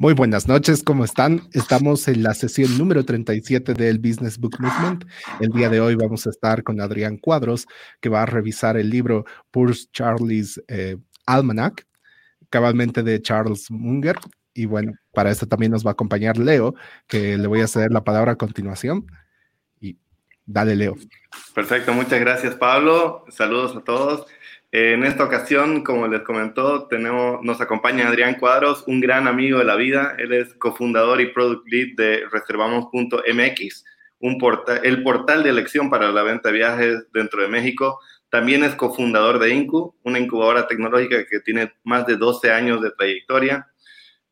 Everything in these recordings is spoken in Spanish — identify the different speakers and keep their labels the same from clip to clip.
Speaker 1: Muy buenas noches, ¿cómo están? Estamos en la sesión número 37 del Business Book Movement. El día de hoy vamos a estar con Adrián Cuadros, que va a revisar el libro Purse Charlie's eh, Almanac, cabalmente de Charles Munger. Y bueno, para esto también nos va a acompañar Leo, que le voy a ceder la palabra a continuación. Y dale, Leo.
Speaker 2: Perfecto, muchas gracias, Pablo. Saludos a todos. En esta ocasión, como les comentó, tenemos, nos acompaña Adrián Cuadros, un gran amigo de la vida. Él es cofundador y product lead de reservamos.mx, el portal de elección para la venta de viajes dentro de México. También es cofundador de Incu, una incubadora tecnológica que tiene más de 12 años de trayectoria.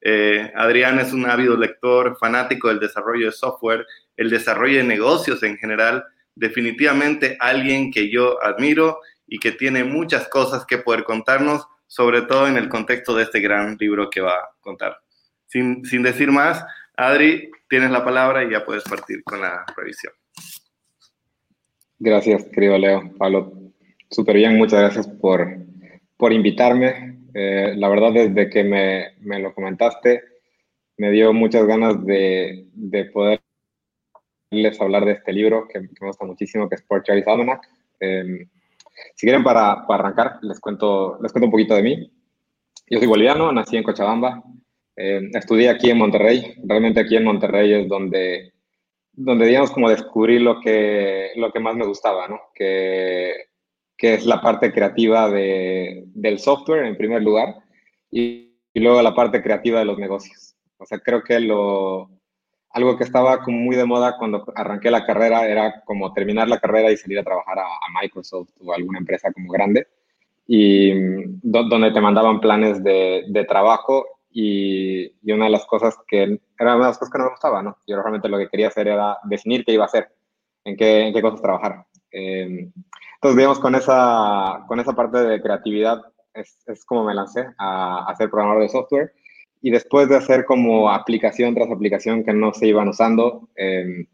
Speaker 2: Eh, Adrián es un ávido lector, fanático del desarrollo de software, el desarrollo de negocios en general. Definitivamente alguien que yo admiro y que tiene muchas cosas que poder contarnos, sobre todo en el contexto de este gran libro que va a contar. Sin, sin decir más, Adri, tienes la palabra y ya puedes partir con la revisión.
Speaker 3: Gracias, querido Leo. Pablo, súper bien, muchas gracias por, por invitarme. Eh, la verdad, desde que me, me, lo comentaste, me dio muchas ganas de, de poderles hablar de este libro que, me gusta muchísimo, que es Portrait Almanac. Eh, si quieren, para, para, arrancar, les cuento, les cuento un poquito de mí. Yo soy boliviano, nací en Cochabamba, eh, estudié aquí en Monterrey. Realmente aquí en Monterrey es donde, donde digamos, como descubrí lo que, lo que más me gustaba, ¿no? Que, que es la parte creativa de, del software, en primer lugar, y, y luego la parte creativa de los negocios. O sea, creo que lo, algo que estaba como muy de moda cuando arranqué la carrera era como terminar la carrera y salir a trabajar a, Microsoft o alguna empresa como grande y donde te mandaban planes de, de trabajo y, y, una de las cosas que era una de las cosas que no me gustaba, ¿no? Yo realmente lo que quería hacer era definir qué iba a hacer, en qué, en qué cosas trabajar. Eh, entonces, digamos, con esa, con esa parte de creatividad es, es como me lancé a, a ser programador de software y después de hacer como aplicación tras aplicación que no se iban usando, eh,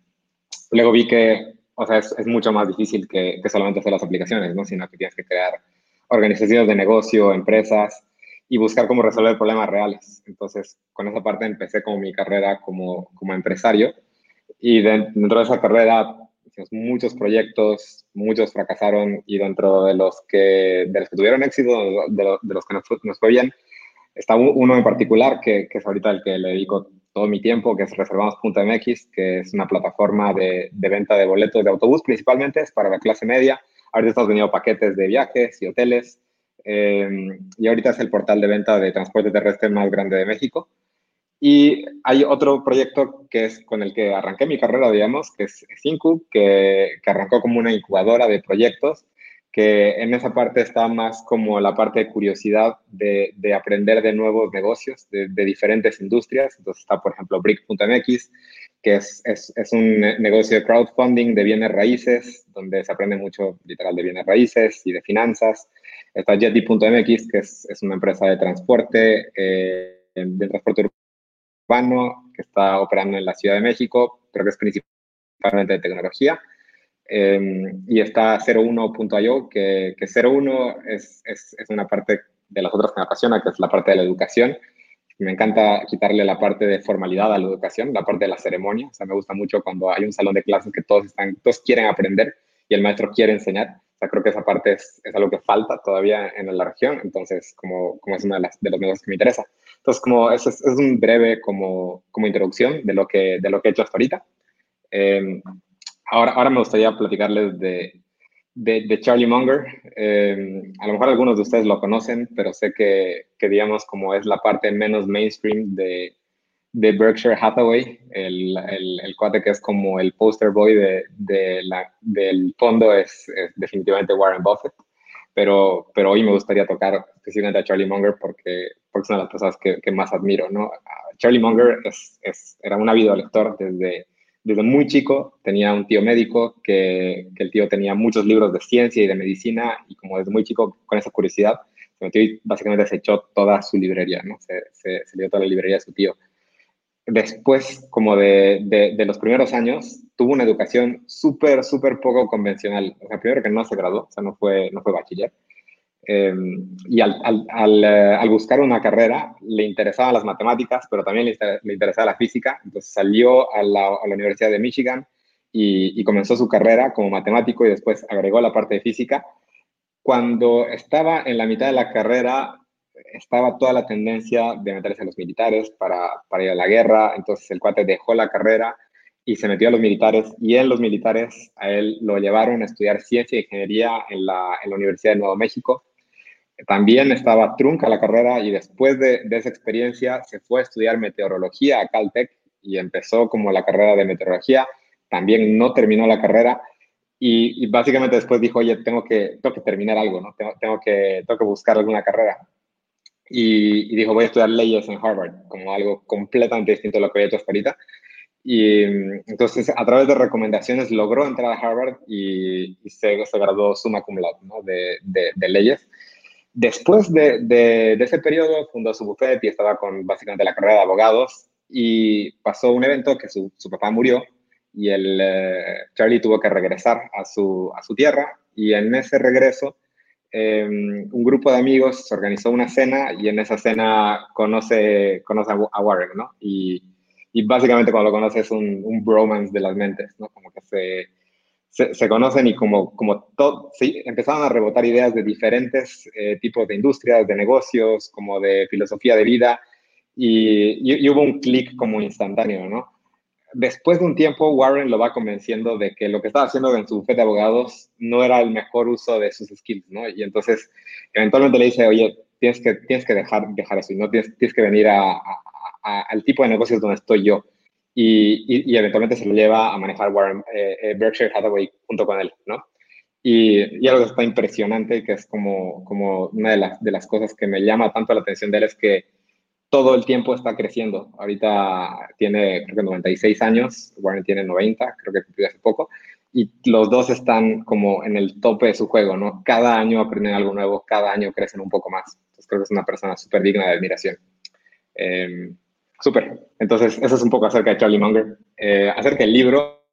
Speaker 3: luego vi que, o sea, es, mucho más difícil que, que, solamente hacer las aplicaciones, ¿no? Sino que tienes que crear organizaciones de negocio, empresas y buscar cómo resolver problemas reales. Entonces, con esa parte empecé como mi carrera como, como empresario y dentro de esa carrera hicimos muchos proyectos, muchos fracasaron y dentro de los que, de los que tuvieron éxito, de, de los que nos, nos fue bien, Está uno en particular que, que, es ahorita el que le dedico todo mi tiempo, que es reservamos.mx, que es una plataforma de, de, venta de boletos de autobús, principalmente es para la clase media. Ahorita estamos vendiendo paquetes de viajes y hoteles. Eh, y ahorita es el portal de venta de transporte terrestre más grande de México. Y hay otro proyecto que es con el que arranqué mi carrera, digamos, que es Cincu, que, que arrancó como una incubadora de proyectos que en esa parte está más como la parte de curiosidad de, de aprender de nuevos negocios, de, diferentes industrias. Entonces está, por ejemplo, Brick.mx, que es, es, es, un negocio de crowdfunding de bienes raíces, donde se aprende mucho literal de bienes raíces y de finanzas. Está Jetty.mx, que es, es, una empresa de transporte, eh, de transporte urbano, que está operando en la Ciudad de México, pero que es principalmente de tecnología. Eh, y está 01.io, que, que 01 es, es, es, una parte de las otras que me apasiona, que es la parte de la educación. Me encanta quitarle la parte de formalidad a la educación, la parte de la ceremonia. O sea, me gusta mucho cuando hay un salón de clases que todos, están, todos quieren aprender y el maestro quiere enseñar. O sea, creo que esa parte es, es algo que falta todavía en la región. Entonces, como, como es uno de, las, de los negocios que me interesa. Entonces, como eso es, es un breve como, como introducción de lo, que, de lo que he hecho hasta ahorita. Eh, ahora, ahora me gustaría platicarles de, de, de Charlie Munger. Eh, a lo mejor algunos de ustedes lo conocen, pero sé que, que digamos, como es la parte menos mainstream de, de Berkshire Hathaway, el, el, el, cuate que es como el poster boy de, de la, del fondo es, es, definitivamente Warren Buffett. Pero, pero hoy me gustaría tocar específicamente a Charlie Munger porque, porque es una de las personas que, que más admiro. ¿no? Charlie Munger es, es, era un ávido lector desde, desde muy chico tenía un tío médico que, el tío tenía muchos libros de ciencia y de medicina y como desde muy chico con esa curiosidad se metió y básicamente se echó toda su librería, ¿no? Se, se, se dio toda la librería de su tío. Después, como de, de, los primeros años, tuvo una educación súper, súper poco convencional. O primero que no se graduó, o sea, no fue, no fue bachiller. Em, y al, al, eh, al, buscar una carrera le interesaban las matemáticas, pero también le, le interesaba la física. Entonces salió a la, a la Universidad de Michigan y, y, comenzó su carrera como matemático y después agregó la parte de física. Cuando estaba en la mitad de la carrera, estaba toda la tendencia de meterse a los militares para, para ir a la guerra. Entonces el cuate dejó la carrera y se metió a los militares y en los militares a él lo llevaron a estudiar ciencia e ingeniería en la, en la Universidad de Nuevo México también estaba trunca la carrera y después de, esa experiencia se fue a estudiar meteorología a Caltech y empezó como la carrera de meteorología. También no terminó la carrera y, básicamente después dijo, oye, tengo que, tengo que terminar algo, ¿no? Tengo, tengo, que, tengo que buscar alguna carrera. Y, dijo, voy a estudiar leyes en Harvard, como algo completamente distinto a lo que había hecho hasta ahorita. Y entonces, a través de recomendaciones, logró entrar a Harvard y, se, graduó summa cum laude ¿no? de leyes. Después de, ese periodo fundó su bufete y estaba con básicamente la carrera de abogados y pasó un evento que su, papá murió y el, eh, Charlie tuvo que regresar a su, tierra y en ese regreso eh, un grupo de amigos organizó una cena y en esa cena conoce, conoce a, Warren, ¿no? Y, y, básicamente cuando lo conoce es un, un bromance de las mentes, ¿no? Como que se se, conocen y como, como todo, sí, empezaron a rebotar ideas de diferentes eh, tipos de industrias, de negocios, como de filosofía de vida, y, hubo un clic como instantáneo, ¿no? Después de un tiempo, Warren lo va convenciendo de que lo que estaba haciendo en su bufete de abogados no era el mejor uso de sus skills, ¿no? Y entonces, eventualmente le dice, oye, tienes que, tienes que dejar, dejar eso y no tienes, tienes que venir a, al tipo de negocios donde estoy yo y, y, eventualmente se lo lleva a manejar Warren, eh, eh, Berkshire Hathaway junto con él, ¿no? Y, y, algo que está impresionante, que es como, como una de las, de las cosas que me llama tanto la atención de él, es que todo el tiempo está creciendo. Ahorita tiene, creo que 96 años, Warren tiene 90, creo que cumplió hace poco, y los dos están como en el tope de su juego, ¿no? Cada año aprenden algo nuevo, cada año crecen un poco más. Entonces creo que es una persona súper digna de admiración. Eh, Súper. Entonces, eso es un poco acerca de Charlie Munger. Eh, acerca del libro,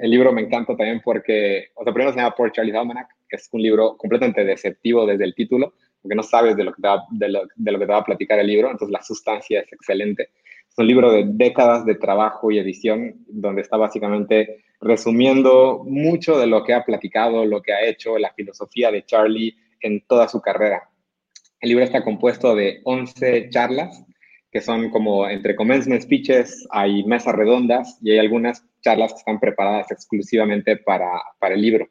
Speaker 3: el libro me encanta también porque, o sea, primero se llama Por Charlie's Almanac, que es un libro completamente deceptivo desde el título, porque no sabes de lo, que de lo que te va a platicar el libro, entonces la sustancia es excelente. Es un libro de décadas de trabajo y edición, donde está básicamente resumiendo mucho de lo que ha platicado, lo que ha hecho, la filosofía de Charlie en toda su carrera. El libro está compuesto de 11 charlas que son como entre commencement speeches, hay mesas redondas y hay algunas charlas que están preparadas exclusivamente para, para el libro.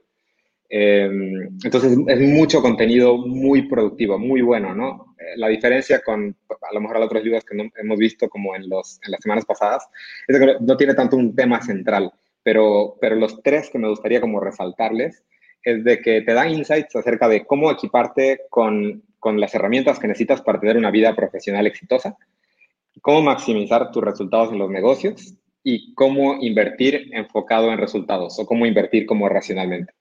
Speaker 3: Eh, entonces es mucho contenido muy productivo, muy bueno, ¿no? Eh, la diferencia con a lo mejor otros libros que no, hemos visto como en, los, en las semanas pasadas es que no tiene tanto un tema central, pero, pero los tres que me gustaría como resaltarles es de que te dan insights acerca de cómo equiparte con, con las herramientas que necesitas para tener una vida profesional exitosa, cómo maximizar tus resultados en los negocios y cómo invertir enfocado en resultados o cómo invertir como racionalmente.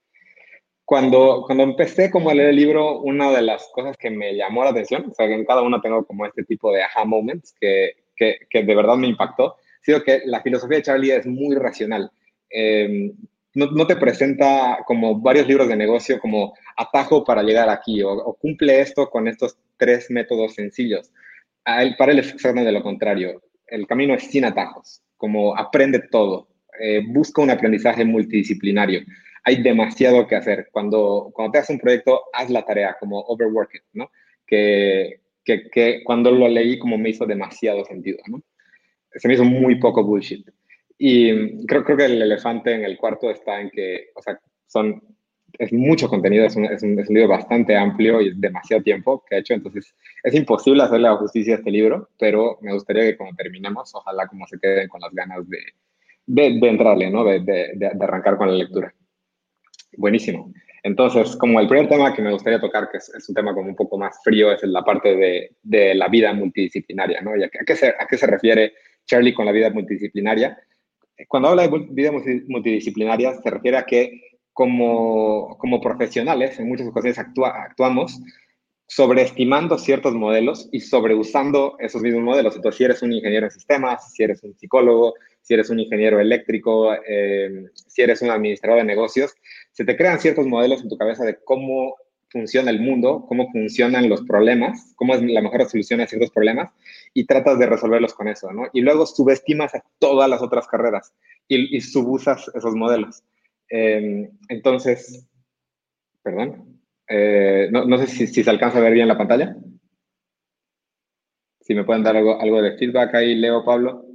Speaker 3: Cuando, cuando empecé como a leer el libro, una de las cosas que me llamó la atención, o sea, que en cada uno tengo como este tipo de aha moments que, que, que de verdad me impactó, ha sido que la filosofía de Charlie es muy racional. Eh, no, no, te presenta como varios libros de negocio como atajo para llegar aquí o, o cumple esto con estos tres métodos sencillos para él es exactamente lo contrario. El camino es sin atajos, como aprende todo, eh, busca un aprendizaje multidisciplinario. Hay demasiado que hacer. Cuando, cuando te haces un proyecto, haz la tarea, como overwork it, ¿no? Que, que, que, cuando lo leí como me hizo demasiado sentido, ¿no? Se me hizo muy poco bullshit. Y creo, creo que el elefante en el cuarto está en que, o sea, son es mucho contenido, es un, es, un, es un, libro bastante amplio y demasiado tiempo que ha hecho, entonces es imposible hacerle la justicia a este libro, pero me gustaría que cuando terminemos, ojalá como se queden con las ganas de, de, de entrarle, ¿no? De, de, arrancar con la lectura. Buenísimo. Entonces, como el primer tema que me gustaría tocar, que es, es un tema como un poco más frío, es la parte de, la vida multidisciplinaria, ¿no? ¿Y a, qué se, ¿A qué se refiere Charlie con la vida multidisciplinaria? Cuando habla de vida multidisciplinaria, se refiere a que como, como profesionales, en muchas ocasiones actuamos sobreestimando ciertos modelos y sobreusando esos mismos modelos. Entonces, si eres un ingeniero en sistemas, si eres un psicólogo, si eres un ingeniero eléctrico, eh, si eres un administrador de negocios, se te crean ciertos modelos en tu cabeza de cómo funciona el mundo, cómo funcionan los problemas, cómo es la mejor solución a ciertos problemas y tratas de resolverlos con eso, ¿no? Y luego subestimas a todas las otras carreras y, subusas esos modelos. Em, entonces, perdón, eh, no, sé si, si, se alcanza a ver bien la pantalla. Si me pueden dar algo, algo de feedback ahí, Leo, Pablo.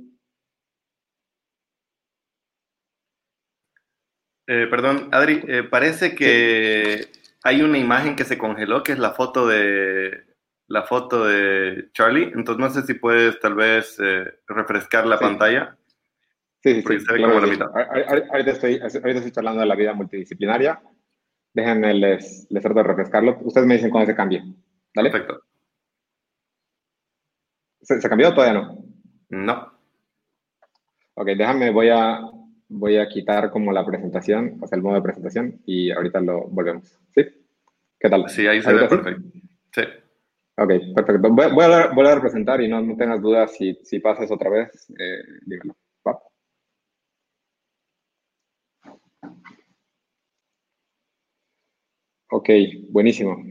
Speaker 2: Eh, perdón, Adri, eh, parece que hay una imagen que se congeló, que es la foto de la foto de Charlie. Entonces no sé si puedes tal vez refrescar la pantalla.
Speaker 3: Sí, sí, sí. Ahorita, estoy, ahorita estoy charlando de la vida multidisciplinaria. Déjenme, les, les trato de refrescarlo. Ustedes me dicen cuándo se cambie. ¿Dale? Perfecto. ¿Se, ¿Se cambió o todavía no?
Speaker 2: No.
Speaker 3: Ok, déjame, voy a, voy a quitar como la presentación, o sea, el modo de presentación y ahorita lo volvemos. ¿Sí? ¿Qué tal?
Speaker 2: Sí, ahí se ve perfecto. Sí.
Speaker 3: Ok, perfecto. Voy, a volver a presentar y no, no tengas dudas si, si pasas otra vez, eh, dímelo. Ok, buenísimo.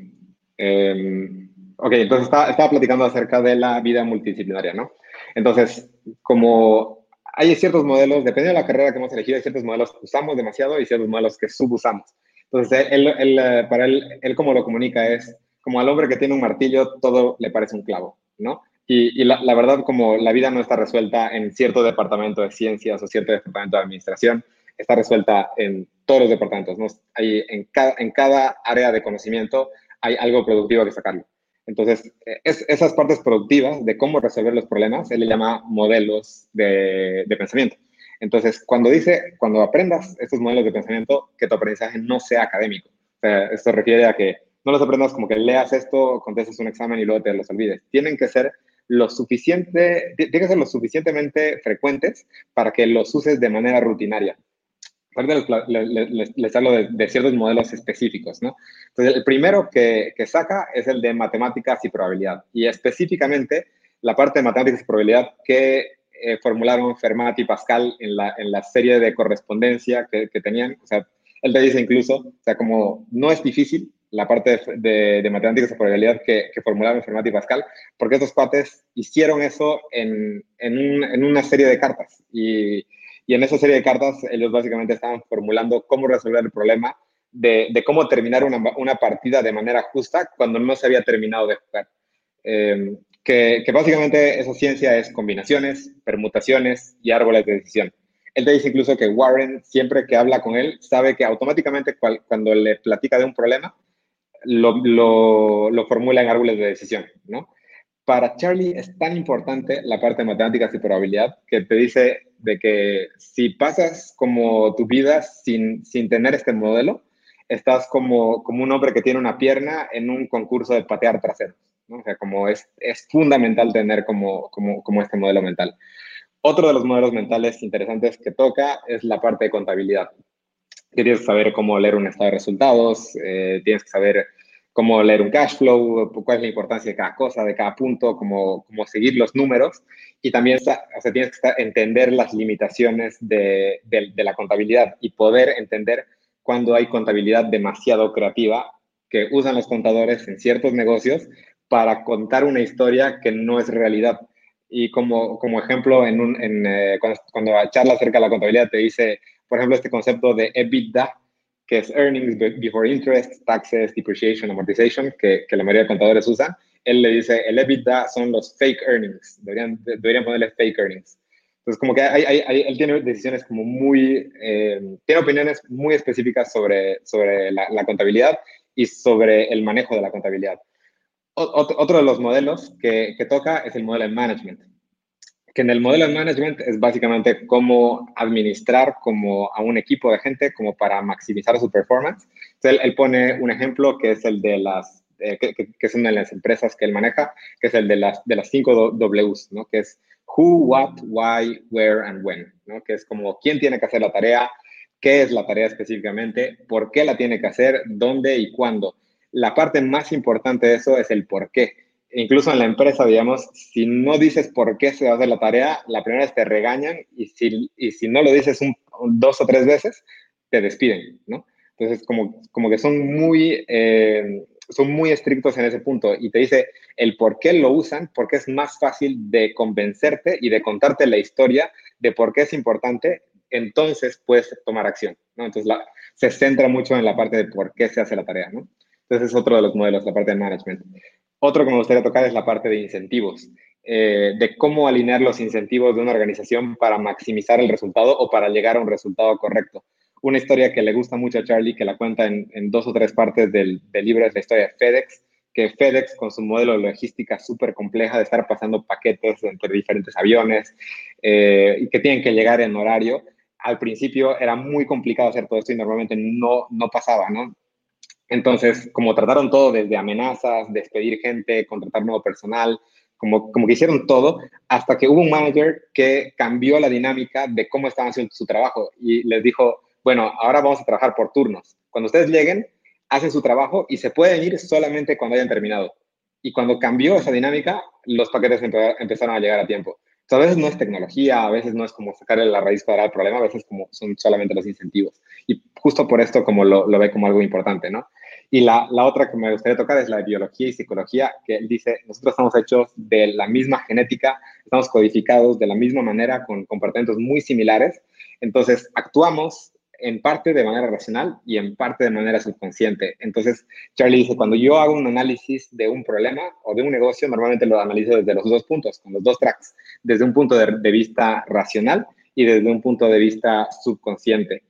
Speaker 3: Em, ok, entonces estaba, platicando acerca de la vida multidisciplinaria, ¿no? Entonces, como hay ciertos modelos, depende de la carrera que hemos elegido, hay ciertos modelos que usamos demasiado y ciertos modelos que subusamos. Entonces, él, eh, para él, él como lo comunica es, como al hombre que tiene un martillo, todo le parece un clavo, ¿no? Y, la, verdad, como la vida no está resuelta en cierto departamento de ciencias o cierto departamento de administración, está resuelta en todos los departamentos, ¿no? Hay, en, cada, en cada área de conocimiento hay algo productivo que sacarlo. Entonces, es, esas partes productivas de cómo resolver los problemas, él le llama modelos de, de, pensamiento. Entonces, cuando dice, cuando aprendas estos modelos de pensamiento, que tu aprendizaje no sea académico. O sea, esto refiere a que no los aprendas como que leas esto, contestes un examen y luego te los olvides. Tienen que ser lo suficiente, tienen que ser lo suficientemente frecuentes para que los uses de manera rutinaria. Ahorita les, hablo de, ciertos modelos específicos, ¿no? Entonces, el primero que, saca es el de matemáticas y probabilidad. Y específicamente, la parte de matemáticas y probabilidad que eh, formularon Fermat y Pascal en la, en la serie de correspondencia que, tenían. O sea, él te dice incluso, o sea, como no es difícil la parte de, matemáticas y probabilidad que, formularon Fermat y Pascal, porque estos cuates hicieron eso en, en, en una serie de cartas. Y y en esa serie de cartas, ellos básicamente estaban formulando cómo resolver el problema de, cómo terminar una, una, partida de manera justa cuando no se había terminado de jugar. Em, que, que, básicamente esa ciencia es combinaciones, permutaciones y árboles de decisión. Él te dice incluso que Warren, siempre que habla con él, sabe que automáticamente cuando le platica de un problema, lo, lo, lo formula en árboles de decisión, ¿no? para Charlie es tan importante la parte de matemáticas y probabilidad que te dice de que si pasas como tu vida sin, sin tener este modelo, estás como, como un hombre que tiene una pierna en un concurso de patear traseros. O sea, como es, es fundamental tener como, como, como este modelo mental. Otro de los modelos mentales interesantes que toca es la parte de contabilidad. Tienes que saber cómo leer un estado de resultados, eh, tienes que saber cómo leer un cash flow, cuál es la importancia de cada cosa, de cada punto, cómo, cómo seguir los números. Y también o sea, tienes que entender las limitaciones de, de, la contabilidad y poder entender cuando hay contabilidad demasiado creativa que usan los contadores en ciertos negocios para contar una historia que no es realidad. Y como, como ejemplo, en un, en, eh, cuando, cuando charla acerca de la contabilidad, te dice, por ejemplo, este concepto de EBITDA, que es Earnings Before Interest, Taxes, Depreciation, Amortization, que, que la mayoría de contadores usan. Él le dice, el EBITDA son los fake earnings, deberían, deberían ponerle fake earnings. Entonces, como que hay, hay, él tiene decisiones como muy, eh, tiene opiniones muy específicas sobre, sobre la, la, contabilidad y sobre el manejo de la contabilidad. otro de los modelos que, que toca es el modelo de management que en el modelo de management es básicamente cómo administrar como a un equipo de gente como para maximizar su performance. Entonces, él, pone un ejemplo que es el de las, eh, que, que, es una de las empresas que él maneja, que es el de las, de las cinco Ws, ¿no? Que es who, what, why, where, and when, ¿no? Que es como quién tiene que hacer la tarea, qué es la tarea específicamente, por qué la tiene que hacer, dónde y cuándo. La parte más importante de eso es el por qué incluso en la empresa, digamos, si no dices por qué se va a hacer la tarea, la primera vez te regañan y si, y si no lo dices dos o tres veces, te despiden, ¿no? Entonces, como, como que son muy, eh, son muy estrictos en ese punto y te dice el por qué lo usan, porque es más fácil de convencerte y de contarte la historia de por qué es importante, entonces puedes tomar acción, ¿no? Entonces se centra mucho en la parte de por qué se hace la tarea, ¿no? Entonces es otro de los modelos, la parte de management. Otro que me gustaría tocar es la parte de incentivos, eh, de cómo alinear los incentivos de una organización para maximizar el resultado o para llegar a un resultado correcto. Una historia que le gusta mucho a Charlie, que la cuenta en, dos o tres partes del, libro, es la historia de FedEx, que FedEx con su modelo de logística súper compleja de estar pasando paquetes entre diferentes aviones eh, y que tienen que llegar en horario, al principio era muy complicado hacer todo esto y normalmente no, no pasaba, ¿no? Entonces, como trataron todo desde amenazas, despedir gente, contratar nuevo personal, como, como que hicieron todo, hasta que hubo un manager que cambió la dinámica de cómo estaban haciendo su trabajo y les dijo, bueno, ahora vamos a trabajar por turnos. Cuando ustedes lleguen, hacen su trabajo y se pueden ir solamente cuando hayan terminado. Y cuando cambió esa dinámica, los paquetes empezaron a llegar a tiempo. A veces no es tecnología, a veces no es como sacarle la raíz cuadrada al problema, a veces como son solamente los incentivos. Y justo por esto como lo, lo ve como algo importante, ¿no? Y la, la, otra que me gustaría tocar es la de biología y psicología, que él dice, nosotros estamos hechos de la misma genética, estamos codificados de la misma manera, con comportamientos muy similares, entonces actuamos en parte de manera racional y en parte de manera subconsciente. Entonces, Charlie dice, cuando yo hago un análisis de un problema o de un negocio, normalmente lo analizo desde los dos puntos, con los dos tracks, desde un punto de, vista racional y desde un punto de vista subconsciente.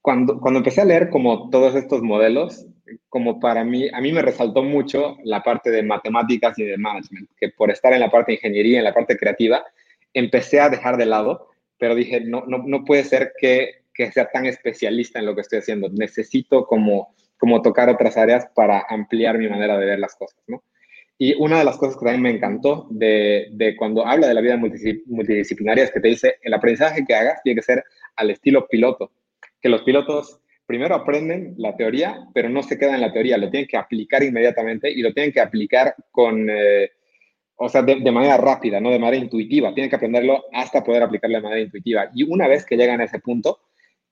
Speaker 3: Cuando, cuando empecé a leer como todos estos modelos, como para mí, a mí me resaltó mucho la parte de matemáticas y de management, que por estar en la parte de ingeniería, en la parte creativa, empecé a dejar de lado, pero dije, no, no, no puede ser que, que sea tan especialista en lo que estoy haciendo, necesito como, como tocar otras áreas para ampliar mi manera de ver las cosas, ¿no? Y una de las cosas que también me encantó de, de cuando habla de la vida multidisciplinaria es que te dice, el aprendizaje que hagas tiene que ser al estilo piloto, que los pilotos primero aprenden la teoría, pero no se quedan en la teoría, lo tienen que aplicar inmediatamente y lo tienen que aplicar con, eh, o sea, de, manera rápida, no de manera intuitiva. Tienen que aprenderlo hasta poder aplicarlo de manera intuitiva. Y una vez que llegan a ese punto,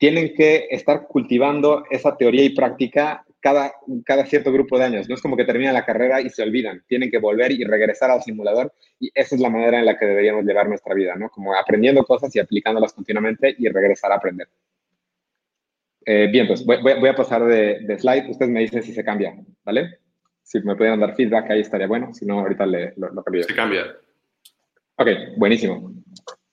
Speaker 3: tienen que estar cultivando esa teoría y práctica cada, cada cierto grupo de años. No es como que terminan la carrera y se olvidan. Tienen que volver y regresar al simulador y esa es la manera en la que deberíamos llevar nuestra vida, ¿no? Como aprendiendo cosas y aplicándolas continuamente y regresar a aprender. Eh, bien, pues voy, voy, a pasar de, de, slide. Usted me dice si se cambia, ¿vale? Si me pueden dar feedback ahí estaría bueno. Si no, ahorita le, lo, lo cambio.
Speaker 2: Se cambia.
Speaker 3: Ok, buenísimo.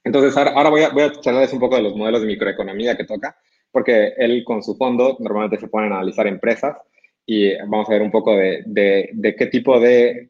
Speaker 3: Entonces, ahora, ahora voy, a, voy a charlarles un poco de los modelos de microeconomía que toca, porque él con su fondo normalmente se pone a analizar empresas y vamos a ver un poco de, de, de qué tipo de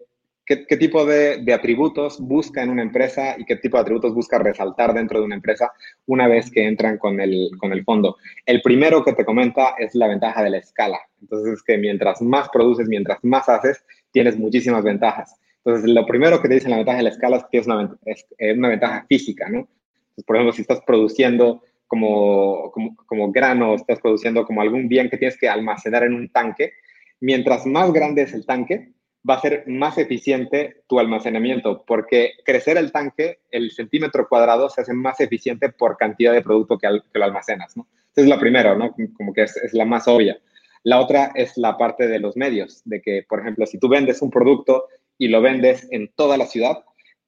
Speaker 3: qué, tipo de, atributos busca en una empresa y qué tipo de atributos busca resaltar dentro de una empresa una vez que entran con el, con el fondo. El primero que te comenta es la ventaja de la escala. Entonces, es que mientras más produces, mientras más haces, tienes muchísimas ventajas. Entonces, lo primero que te dice la ventaja de la escala es que es una, es una ventaja física, ¿no? Entonces, por ejemplo, si estás produciendo como, como, como grano, estás produciendo como algún bien que tienes que almacenar en un tanque, mientras más grande es el tanque, va a ser más eficiente tu almacenamiento, porque crecer el tanque, el centímetro cuadrado, se hace más eficiente por cantidad de producto que, lo almacenas, ¿no? Esa es la primera, ¿no? Como que es, la más obvia. La otra es la parte de los medios, de que, por ejemplo, si tú vendes un producto y lo vendes en toda la ciudad,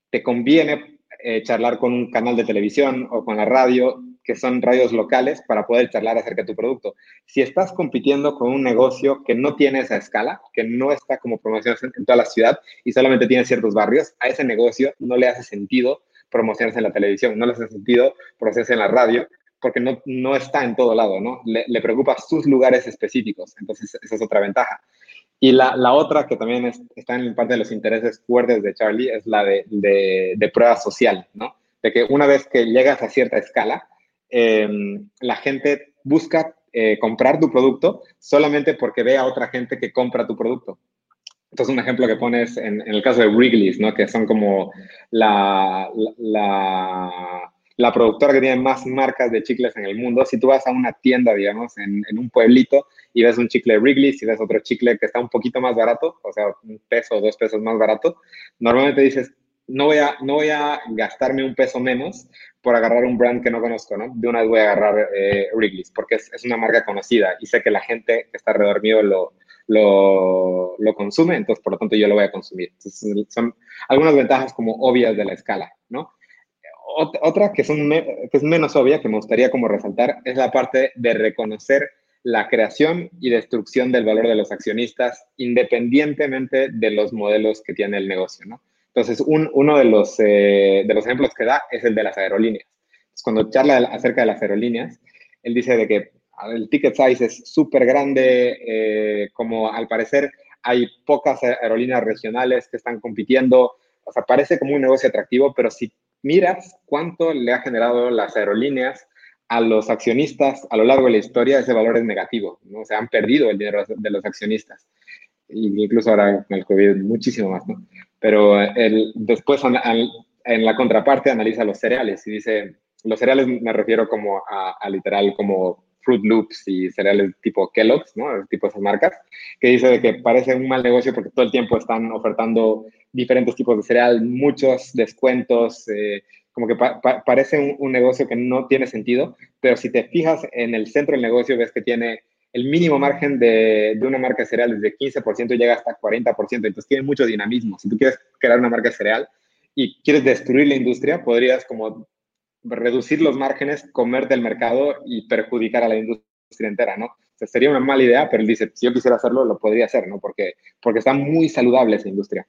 Speaker 3: te conviene eh, charlar con un canal de televisión o con la radio que son radios locales para poder charlar acerca de tu producto. Si estás compitiendo con un negocio que no tiene esa escala, que no está como promocionarse en toda la ciudad y solamente tiene ciertos barrios, a ese negocio no le hace sentido promocionarse en la televisión, no le hace sentido promocionarse en la radio, porque no, no está en todo lado, ¿no? Le, le, preocupa sus lugares específicos, entonces esa es otra ventaja. Y la, la otra que también está en parte de los intereses fuertes de Charlie es la de, de, de prueba social, ¿no? De que una vez que llegas a cierta escala, Em, la gente busca eh, comprar tu producto solamente porque ve a otra gente que compra tu producto. Entonces, un ejemplo que pones en, el caso de Wrigley's, ¿no? que son como la, la, la, productora que tiene más marcas de chicles en el mundo. Si tú vas a una tienda, digamos, en, en un pueblito y ves un chicle de Wrigley's y ves otro chicle que está un poquito más barato, o sea, un peso o dos pesos más barato, normalmente dices, no voy, a, no voy a gastarme un peso menos por agarrar un brand que no conozco, ¿no? De una vez voy a agarrar eh, Wrigley's, porque es, es, una marca conocida y sé que la gente que está alrededor lo, lo, lo, consume, entonces por lo tanto yo lo voy a consumir. Entonces, son algunas ventajas como obvias de la escala, ¿no? Otra que, son que es menos obvia, que me gustaría como resaltar, es la parte de reconocer la creación y destrucción del valor de los accionistas independientemente de los modelos que tiene el negocio, ¿no? Entonces, un, uno de los, eh, de los ejemplos que da es el de las aerolíneas. cuando charla acerca de las aerolíneas, él dice de que el ticket size es súper grande, eh, como al parecer hay pocas aerolíneas regionales que están compitiendo, o sea, parece como un negocio atractivo, pero si miras cuánto le ha generado las aerolíneas a los accionistas a lo largo de la historia, ese valor es negativo, ¿no? O sea, han perdido el dinero de los accionistas. Y incluso ahora con el COVID muchísimo más, ¿no? Pero el, después en la contraparte analiza los cereales y dice, los cereales me refiero como a, a literal como Fruit Loops y cereales tipo Kellogg's, ¿no? Tipo esas marcas, que dice de que parece un mal negocio porque todo el tiempo están ofertando diferentes tipos de cereal, muchos descuentos, eh, como que parece un, negocio que no tiene sentido, pero si te fijas en el centro del negocio, ves que tiene el mínimo margen de, de una marca de cereal desde 15% llega hasta 40%, entonces tiene mucho dinamismo. Si tú quieres crear una marca de cereal y quieres destruir la industria, podrías como reducir los márgenes, comerte el mercado y perjudicar a la industria entera, ¿no? O sería una mala idea, pero él dice, si yo quisiera hacerlo, lo podría hacer, ¿no? Porque, porque está muy saludable esa industria.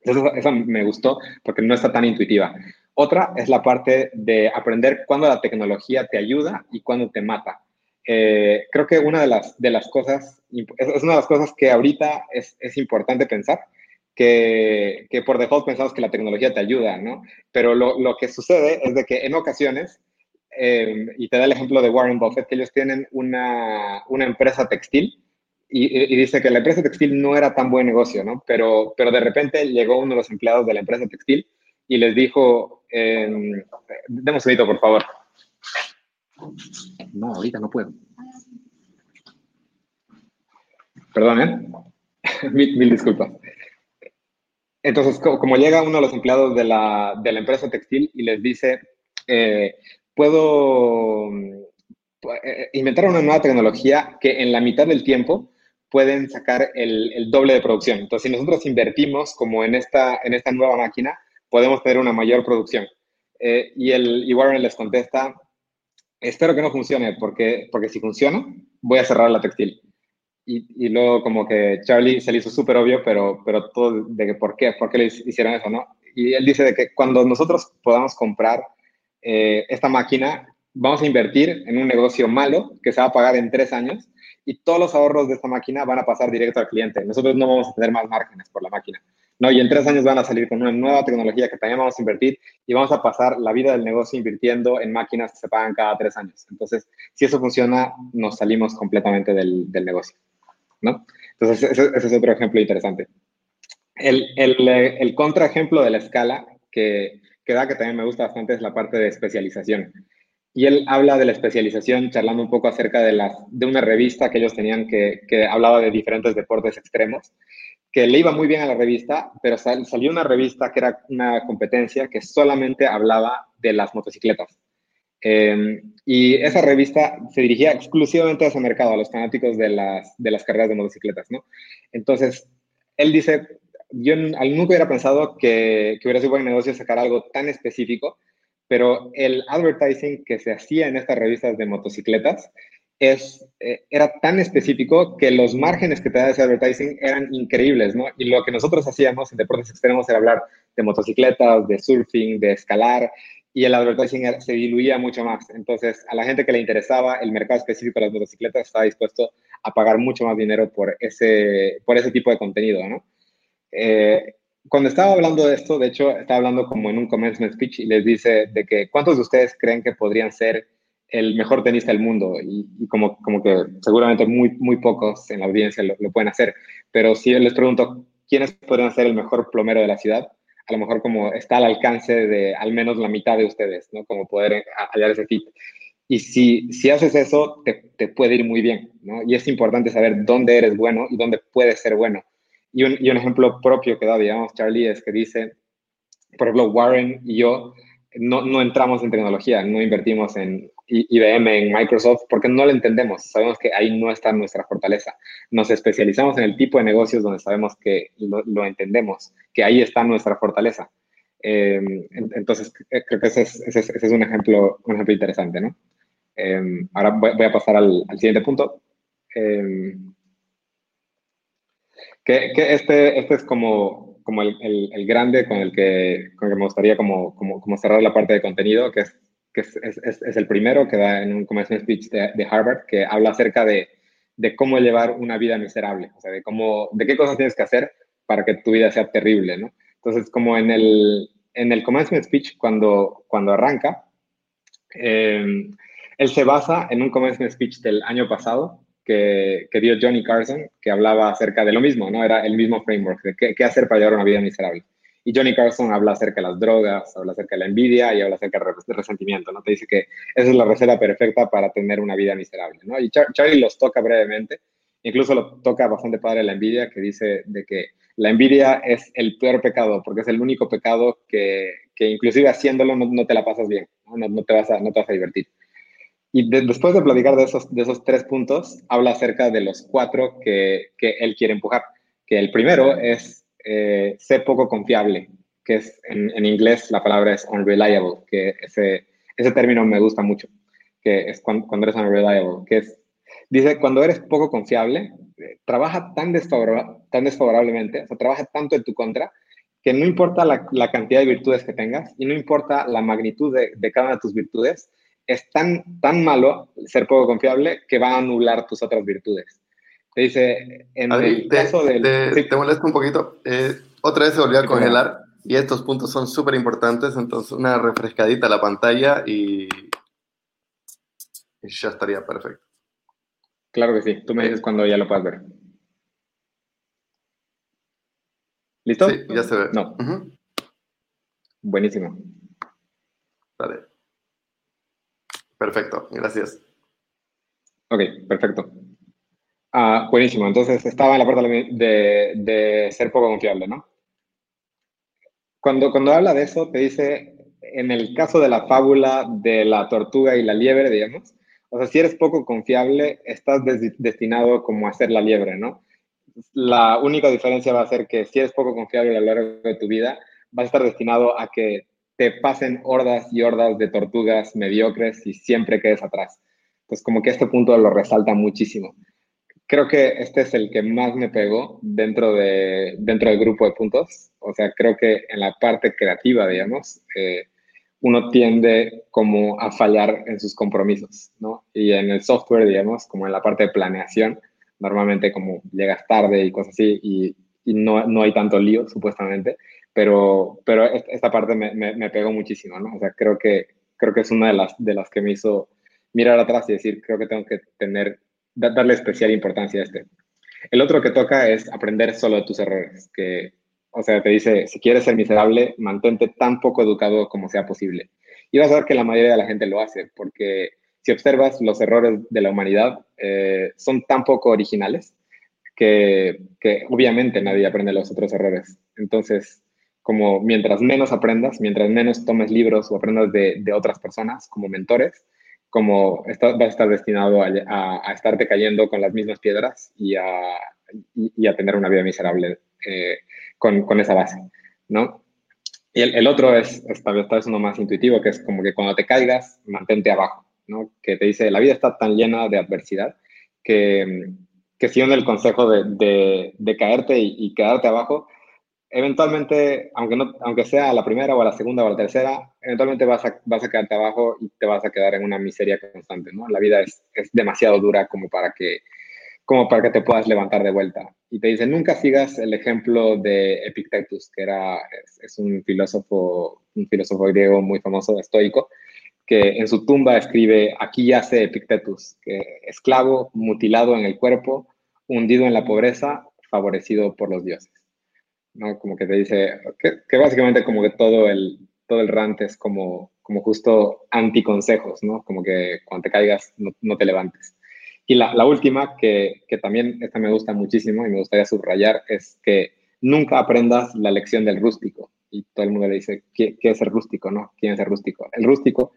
Speaker 3: Eso, eso me gustó porque no está tan intuitiva. Otra es la parte de aprender cuándo la tecnología te ayuda y cuándo te mata. Eh, creo que una de las, de las cosas, es una de las cosas que ahorita es, es importante pensar, que, que, por default pensamos que la tecnología te ayuda, ¿no? Pero lo, lo que sucede es de que en ocasiones, eh, y te da el ejemplo de Warren Buffett, que ellos tienen una, una empresa textil y, y, dice que la empresa textil no era tan buen negocio, ¿no? Pero, pero de repente llegó uno de los empleados de la empresa textil y les dijo, eh, demos un por favor. No, ahorita no puedo. Perdón, ¿eh? mil, disculpas. Entonces, como llega uno de los empleados de la, de la empresa textil y les dice, eh, puedo eh, inventar una nueva tecnología que en la mitad del tiempo pueden sacar el, el, doble de producción. Entonces, si nosotros invertimos como en esta, en esta nueva máquina, podemos tener una mayor producción. Eh, y, el, y Warren les contesta, espero que no funcione, porque, porque si funciona, voy a cerrar la textil. Y, y luego como que Charlie se le hizo súper obvio, pero, pero todo de que por qué, por qué le hicieron eso, ¿no? Y él dice de que cuando nosotros podamos comprar eh, esta máquina, vamos a invertir en un negocio malo que se va a pagar en tres años y todos los ahorros de esta máquina van a pasar directo al cliente. Nosotros no vamos a tener más márgenes por la máquina. ¿no? Y en tres años van a salir con una nueva tecnología que también vamos a invertir y vamos a pasar la vida del negocio invirtiendo en máquinas que se pagan cada tres años. Entonces, si eso funciona, nos salimos completamente del, del negocio, Entonces, ese, es otro ejemplo interesante. El, el, el contraejemplo de la escala que, da, que también me gusta bastante, es la parte de especialización. Y él habla de la especialización charlando un poco acerca de, una revista que ellos tenían que hablaba de diferentes deportes extremos que le iba muy bien a la revista, pero salió una revista que era una competencia que solamente hablaba de las motocicletas. Eh, y esa revista se dirigía exclusivamente a ese mercado, a los fanáticos de las, de las carreras de motocicletas, ¿no? Entonces, él dice, yo nunca hubiera pensado que, que hubiera sido buen negocio sacar algo tan específico, pero el advertising que se hacía en estas revistas de motocicletas es, eh, era tan específico que los márgenes que te da ese advertising eran increíbles, ¿no? Y lo que nosotros hacíamos en deportes extremos era hablar de motocicletas, de surfing, de escalar, y el advertising se diluía mucho más. Entonces, a la gente que le interesaba el mercado específico de las motocicletas estaba dispuesto a pagar mucho más dinero por ese, por ese tipo de contenido, ¿no? Eh, cuando estaba hablando de esto, de hecho, estaba hablando como en un commencement speech y les dice de que cuántos de ustedes creen que podrían ser el mejor tenista del mundo y, como, como que seguramente muy, muy pocos en la audiencia lo, pueden hacer. Pero si les pregunto, ¿quiénes podrían ser el mejor plomero de la ciudad? A lo mejor como está al alcance de al menos la mitad de ustedes, ¿no? Como poder hallar ese fit. Y si, si haces eso, te, te, puede ir muy bien, ¿no? Y es importante saber dónde eres bueno y dónde puedes ser bueno. Y un, y un ejemplo propio que da, digamos, Charlie, es que dice, por ejemplo, Warren y yo no, no entramos en tecnología, no invertimos en IBM, en Microsoft, porque no lo entendemos. Sabemos que ahí no está nuestra fortaleza. Nos especializamos en el tipo de negocios donde sabemos que lo, entendemos, que ahí está nuestra fortaleza. Em, entonces, creo que ese es, un, ejemplo, un ejemplo interesante, ¿no? Em, ahora voy, a pasar al, siguiente punto. Em, que, este, este es como, como el, el, grande con el, que, con el que me gustaría como, como, como cerrar la parte de contenido, que es que es, es, es, el primero que da en un convention speech de, de, Harvard, que habla acerca de, de, cómo llevar una vida miserable, o sea, de, cómo, de qué cosas tienes que hacer para que tu vida sea terrible, ¿no? Entonces, como en el, en el commencement speech, cuando, cuando arranca, eh, él se basa en un commencement speech del año pasado que, que, dio Johnny Carson, que hablaba acerca de lo mismo, ¿no? Era el mismo framework, de qué, qué hacer para llevar una vida miserable. Y Johnny Carson habla acerca de las drogas, habla acerca de la envidia y habla acerca del resentimiento, ¿no? Te dice que esa es la receta perfecta para tener una vida miserable, ¿no? Y Charlie los toca brevemente, incluso lo toca bastante padre la envidia, que dice de que la envidia es el peor pecado, porque es el único pecado que, que inclusive haciéndolo no, te la pasas bien, ¿no? Te vas a, no te vas a divertir. Y después de platicar de esos, de esos tres puntos, habla acerca de los cuatro que, que él quiere empujar. Que el primero es eh, sé poco confiable, que es en, inglés la palabra es unreliable, que ese, ese término me gusta mucho, que es cuando, eres unreliable, que es, dice, cuando eres poco confiable, eh, trabaja tan, tan desfavorablemente, o sea, trabaja tanto en tu contra, que no importa la, la, cantidad de virtudes que tengas y no importa la magnitud de, de, cada una de tus virtudes, es tan, tan malo ser poco confiable que va a anular tus otras virtudes. Te dice, en el caso del...
Speaker 2: Te, te molesto un poquito. Eh, otra vez se volvió a congelar y estos puntos son súper importantes, entonces una refrescadita a la pantalla y, y ya estaría perfecto.
Speaker 3: Claro que sí, tú me dices cuando ya lo puedas ver. ¿Listo?
Speaker 2: Sí, ya se ve.
Speaker 3: No. Buenísimo.
Speaker 2: Dale. Perfecto, gracias.
Speaker 3: Ok, perfecto. Ah, buenísimo. Entonces estaba en la parte de, de, ser poco confiable, ¿no? Cuando, cuando habla de eso, te dice, en el caso de la fábula de la tortuga y la liebre, digamos, o sea, si eres poco confiable, estás destinado como a ser la liebre, ¿no? La única diferencia va a ser que si eres poco confiable a lo largo de tu vida, vas a estar destinado a que te pasen hordas y hordas de tortugas mediocres y siempre quedes atrás. Entonces, como que este punto lo resalta muchísimo creo que este es el que más me pegó dentro, de, dentro del grupo de puntos. O sea, creo que en la parte creativa, digamos, eh, uno tiende como a fallar en sus compromisos, ¿no? Y en el software, digamos, como en la parte de planeación, normalmente como llegas tarde y cosas así y, y no, no, hay tanto lío, supuestamente, pero, pero esta parte me, me, me, pegó muchísimo, ¿no? O sea, creo que, creo que es una de las, de las que me hizo mirar atrás y decir, creo que tengo que tener darle especial importancia a este. El otro que toca es aprender solo de tus errores, que, o sea, te dice, si quieres ser miserable, mantente tan poco educado como sea posible. Y vas a ver que la mayoría de la gente lo hace, porque si observas los errores de la humanidad, eh, son tan poco originales que, que, obviamente nadie aprende los otros errores. Entonces, como mientras menos aprendas, mientras menos tomes libros o aprendas de, de otras personas como mentores, como vas a estar destinado a, a, estarte cayendo con las mismas piedras y a, y, a tener una vida miserable eh, con, con, esa base, ¿no? Y el, otro es, vez uno más intuitivo, que es como que cuando te caigas, mantente abajo, ¿no? Que te dice, la vida está tan llena de adversidad que, que si el consejo de, de, de caerte y, y, quedarte abajo, eventualmente, aunque, no, aunque sea la primera o la segunda o la tercera, eventualmente vas a, vas a quedarte abajo y te vas a quedar en una miseria constante, ¿no? La vida es, es demasiado dura como para, que, como para que te puedas levantar de vuelta. Y te dicen, nunca sigas el ejemplo de Epictetus, que era, es, un filósofo, un filósofo griego muy famoso, estoico, que en su tumba escribe, aquí yace Epictetus, esclavo, mutilado en el cuerpo, hundido en la pobreza, favorecido por los dioses. ¿No? Como que te dice, que, básicamente como que todo el, todo el rant es como, como justo anticonsejos, ¿no? Como que cuando te caigas no, te levantes. Y la, la última, que, que, también esta me gusta muchísimo y me gustaría subrayar, es que nunca aprendas la lección del rústico. Y todo el mundo le dice, ¿qué, qué es rústico, no? ¿Quién es el rústico? El rústico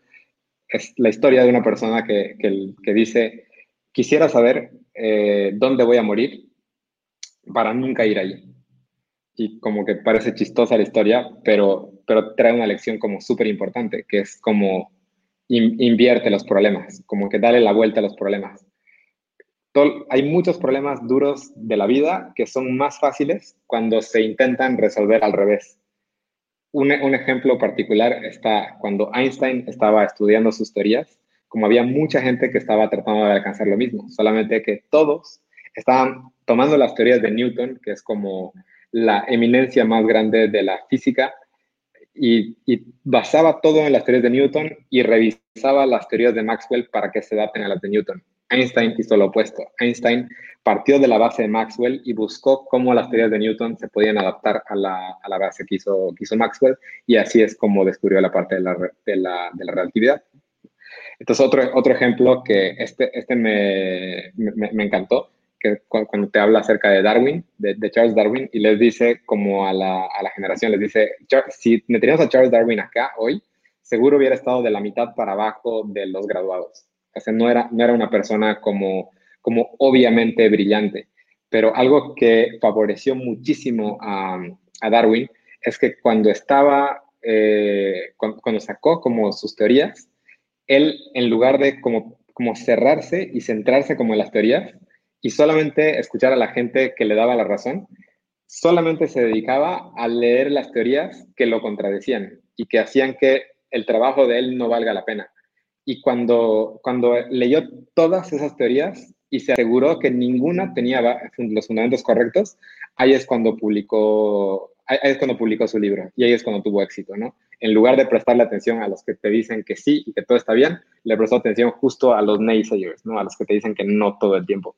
Speaker 3: es la historia de una persona que, que, dice, quisiera saber eh, dónde voy a morir para nunca ir ahí. Y como que parece chistosa la historia, pero, pero trae una lección como súper importante, que es como invierte los problemas, como que dale la vuelta a los problemas. hay muchos problemas duros de la vida que son más fáciles cuando se intentan resolver al revés. Un, un, ejemplo particular está cuando Einstein estaba estudiando sus teorías, como había mucha gente que estaba tratando de alcanzar lo mismo, solamente que todos estaban tomando las teorías de Newton, que es como la eminencia más grande de la física, y, basaba todo en las teorías de Newton y revisaba las teorías de Maxwell para que se adapten a las de Newton. Einstein hizo lo opuesto. Einstein partió de la base de Maxwell y buscó cómo las teorías de Newton se podían adaptar a la, a la base que hizo, que hizo, Maxwell y así es como descubrió la parte de la, de la, de la relatividad. Entonces, otro, otro ejemplo que este, este me, me, encantó, que cuando te habla acerca de Darwin, de, de, Charles Darwin, y les dice como a la, a la generación, les dice, si teníamos a Charles Darwin acá hoy, seguro hubiera estado de la mitad para abajo de los graduados o no era, no era una persona como, como obviamente brillante, pero algo que favoreció muchísimo a, a Darwin es que cuando estaba, eh, cuando, sacó como sus teorías, él en lugar de como, como cerrarse y centrarse como en las teorías y solamente escuchar a la gente que le daba la razón, solamente se dedicaba a leer las teorías que lo contradecían y que hacían que el trabajo de él no valga la pena. Y cuando, cuando leyó todas esas teorías y se aseguró que ninguna tenía los fundamentos correctos, ahí es cuando publicó, ahí es cuando publicó su libro y ahí es cuando tuvo éxito, ¿no? En lugar de prestarle atención a los que te dicen que sí y que todo está bien, le prestó atención justo a los naysayers, ¿no? A los que te dicen que no todo el tiempo.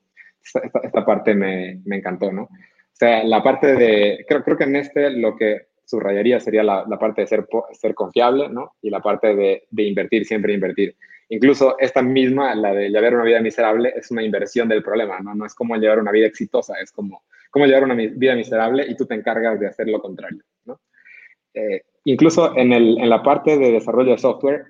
Speaker 3: Esta, esta parte me, me, encantó, ¿no? O sea, la parte de, creo, creo que en este lo que subrayaría sería la, la, parte de ser, ser confiable, ¿no? Y la parte de, de, invertir, siempre invertir. Incluso esta misma, la de llevar una vida miserable, es una inversión del problema, ¿no? No es como llevar una vida exitosa, es como, como llevar una vida miserable y tú te encargas de hacer lo contrario, ¿no? Eh, incluso en, el, en la parte de desarrollo de software,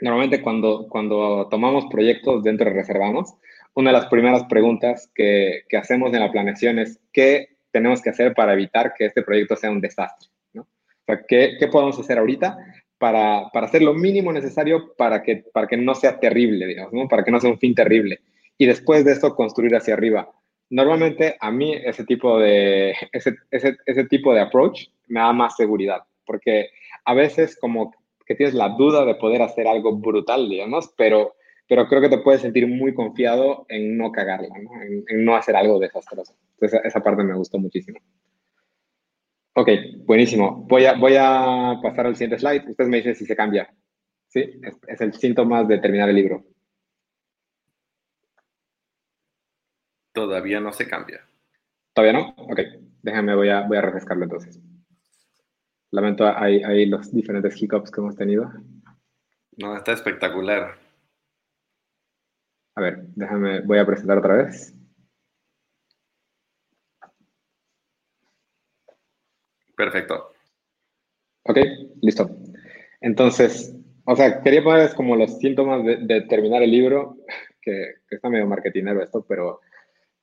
Speaker 3: normalmente cuando, cuando tomamos proyectos dentro de Reservamos, una de las primeras preguntas que, que hacemos en la planeación es qué tenemos que hacer para evitar que este proyecto sea un desastre. O sea, ¿qué, ¿qué, podemos hacer ahorita para, para, hacer lo mínimo necesario para que, para que no sea terrible, digamos, ¿no? Para que no sea un fin terrible. Y después de eso, construir hacia arriba. Normalmente, a mí, ese tipo de, ese, ese, ese tipo de approach me da más seguridad, porque a veces como que tienes la duda de poder hacer algo brutal, digamos, pero, pero creo que te puedes sentir muy confiado en no cagarla, ¿no? En, en no hacer algo desastroso. Entonces, esa parte me gustó muchísimo. Ok, buenísimo. Voy a, voy a pasar al siguiente slide. Usted me dice si se cambia. ¿Sí? Es, es el síntoma de terminar el libro.
Speaker 2: Todavía no se cambia.
Speaker 3: ¿Todavía no? Ok, déjame, voy a, voy a refrescarlo entonces. Lamento, hay, hay los diferentes hiccups que hemos tenido.
Speaker 2: No, está espectacular.
Speaker 3: A ver, déjame, voy a presentar otra vez.
Speaker 2: Perfecto.
Speaker 3: Ok, listo. Entonces, o sea, quería ponerles como los síntomas de, de terminar el libro, que, que, está medio marketinero esto, pero,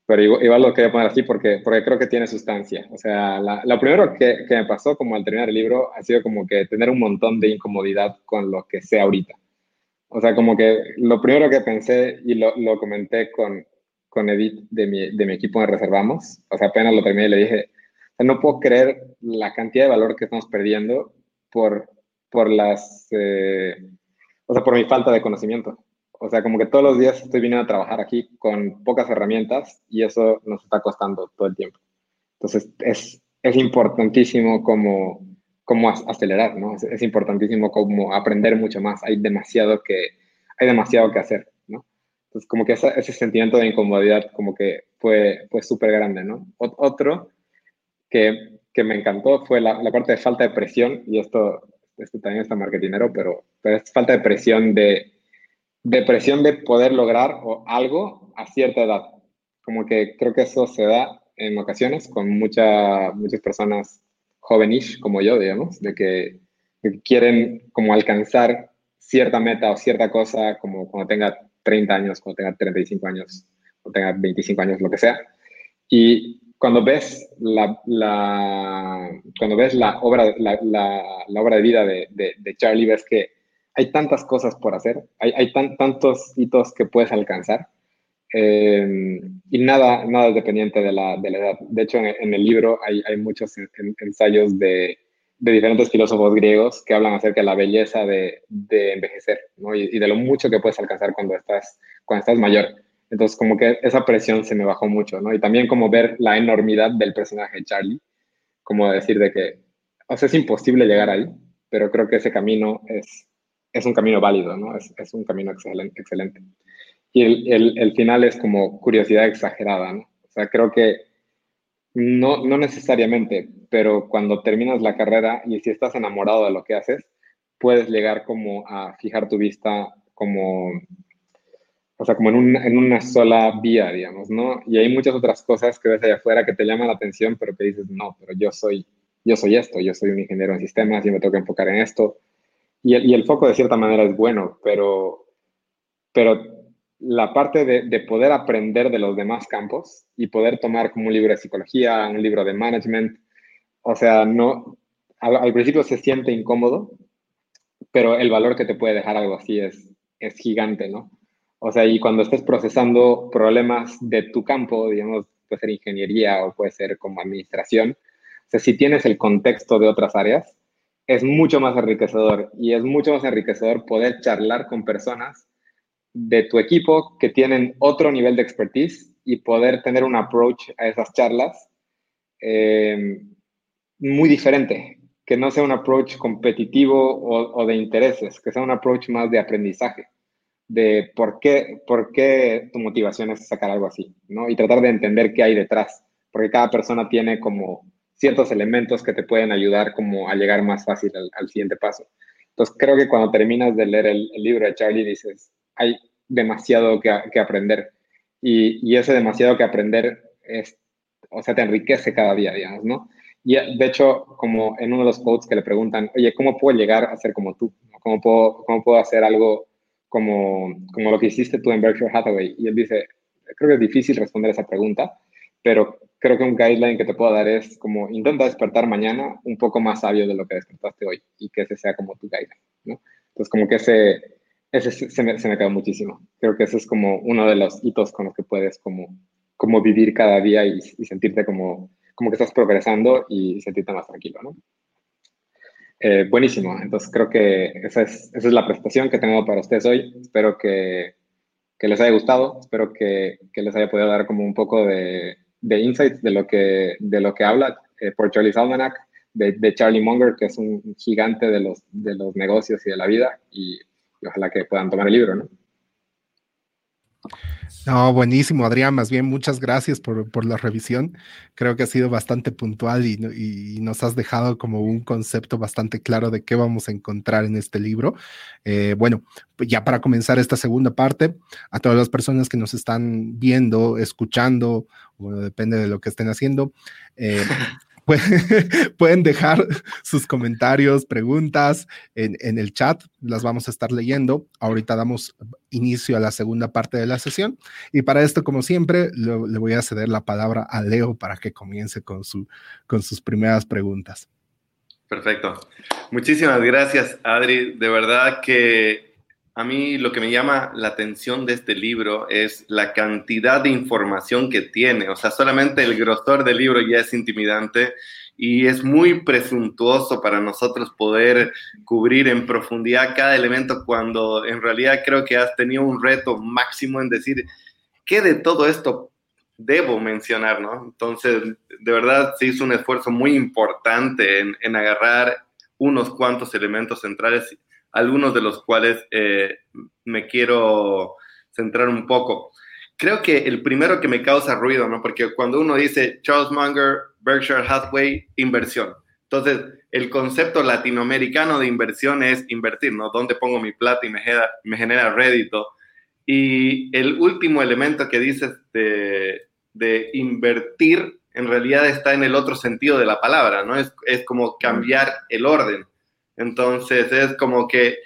Speaker 3: pero igual, igual, lo quería poner así porque, porque creo que tiene sustancia. O sea, la, lo primero que, que, me pasó como al terminar el libro ha sido como que tener un montón de incomodidad con lo que sé ahorita. O sea, como que lo primero que pensé y lo, lo comenté con, con Edith de mi, de mi equipo de Reservamos, o sea, apenas lo terminé y le dije, no puedo creer la cantidad de valor que estamos perdiendo por, por las, eh, o sea, por mi falta de conocimiento. O sea, como que todos los días estoy viniendo a trabajar aquí con pocas herramientas y eso nos está costando todo el tiempo. Entonces, es, es importantísimo como, como acelerar, ¿no? Es, es, importantísimo como aprender mucho más. Hay demasiado que, hay demasiado que hacer, ¿no? Entonces, como que ese, ese sentimiento de incomodidad como que fue, fue súper grande, ¿no? Otro que, que me encantó fue la, la, parte de falta de presión, y esto, esto también está marketinero, pero, pero es falta de presión de, de presión de poder lograr algo a cierta edad. Como que creo que eso se da en ocasiones con mucha, muchas personas jóvenes como yo, digamos, de que, quieren como alcanzar cierta meta o cierta cosa como cuando tenga 30 años, cuando tenga 35 años, cuando tenga 25 años, lo que sea. Y cuando ves la, cuando ves la obra, la, obra de vida de, Charlie, ves que hay tantas cosas por hacer, hay tantos hitos que puedes alcanzar. Eh, y nada, nada es dependiente de la, de la edad. De hecho, en, el libro hay, hay muchos ensayos de, de, diferentes filósofos griegos que hablan acerca de la belleza de, de envejecer ¿no? y, y, de lo mucho que puedes alcanzar cuando estás, cuando estás mayor. Entonces, como que esa presión se me bajó mucho, ¿no? Y también como ver la enormidad del personaje Charlie, como decir de que, o sea, es imposible llegar ahí, pero creo que ese camino es, es un camino válido, ¿no? Es, es un camino excelente. excelente. Y el, el, el, final es como curiosidad exagerada, ¿no? O sea, creo que no, no necesariamente, pero cuando terminas la carrera y si estás enamorado de lo que haces, puedes llegar como a fijar tu vista como o sea, como en, en, una sola vía, digamos, ¿no? Y hay muchas otras cosas que ves allá afuera que te llaman la atención, pero que dices, no, pero yo soy, yo soy esto, yo soy un ingeniero en sistemas y me tengo que enfocar en esto. Y el, y el foco de cierta manera es bueno, pero, pero la parte de, de, poder aprender de los demás campos y poder tomar como un libro de psicología, un libro de management, o sea, no, al, al principio se siente incómodo, pero el valor que te puede dejar algo así es, es gigante, ¿no? O sea, y cuando estés procesando problemas de tu campo, digamos, puede ser ingeniería o puede ser como administración, o sea, si tienes el contexto de otras áreas, es mucho más enriquecedor y es mucho más enriquecedor poder charlar con personas de tu equipo que tienen otro nivel de expertise y poder tener un approach a esas charlas eh, muy diferente, que no sea un approach competitivo o, o de intereses, que sea un approach más de aprendizaje de por qué, por qué tu motivación es sacar algo así, ¿no? Y tratar de entender qué hay detrás, porque cada persona tiene como ciertos elementos que te pueden ayudar como a llegar más fácil al, siguiente paso. Entonces creo que cuando terminas de leer el, libro de Charlie dices, hay demasiado que, que aprender y, y, ese demasiado que aprender es, o sea, te enriquece cada día, digamos, ¿no? Y de hecho, como en uno de los quotes que le preguntan, oye, ¿cómo puedo llegar a ser como tú? ¿Cómo puedo, cómo puedo hacer algo como, como lo que hiciste tú en Berkshire Hathaway. Y él dice, creo que es difícil responder esa pregunta, pero creo que un guideline que te puedo dar es como intenta despertar mañana un poco más sabio de lo que despertaste hoy y que ese sea como tu guideline, ¿no? Entonces como que ese, ese se me, se me quedó muchísimo. Creo que ese es como uno de los hitos con los que puedes como, como vivir cada día y, y sentirte como, como que estás progresando y sentirte más tranquilo, ¿no? Eh, buenísimo, entonces creo que esa es, esa es, la presentación que tengo para ustedes hoy. Espero que, que les haya gustado, espero que, que, les haya podido dar como un poco de, de insights de lo que, de lo que habla eh, por Charlie Almanac, de, de, Charlie Munger, que es un gigante de los, de los negocios y de la vida, y, y ojalá que puedan tomar el libro, ¿no?
Speaker 1: No, buenísimo, Adrián. Más bien, muchas gracias por, por la revisión. Creo que ha sido bastante puntual y, y, nos has dejado como un concepto bastante claro de qué vamos a encontrar en este libro. Eh, bueno, ya para comenzar esta segunda parte, a todas las personas que nos están viendo, escuchando, bueno, depende de lo que estén haciendo, eh, pueden dejar sus comentarios, preguntas en, el chat, las vamos a estar leyendo. Ahorita damos inicio a la segunda parte de la sesión y para esto, como siempre, le voy a ceder la palabra a Leo para que comience con, con sus primeras preguntas.
Speaker 2: Perfecto. Muchísimas gracias, Adri. De verdad que a mí lo que me llama la atención de este libro es la cantidad de información que tiene. O sea, solamente el grosor del libro ya es intimidante y es muy presuntuoso para nosotros poder cubrir en profundidad cada elemento cuando en realidad creo que has tenido un reto máximo en decir qué de todo esto debo mencionar, ¿no? Entonces, de verdad se hizo un esfuerzo muy importante en, en agarrar unos cuantos elementos centrales algunos de los cuales eh, me quiero centrar un poco. Creo que el primero que me causa ruido, ¿no? Porque cuando uno dice Charles Munger, Berkshire Hathaway, inversión. Entonces, el concepto latinoamericano de inversión es invertir, ¿no? ¿Dónde pongo mi plata y me genera, me genera rédito? Y el último elemento que dices de, de, invertir, en realidad está en el otro sentido de la palabra, ¿no? Es, es como cambiar el orden. Entonces es como que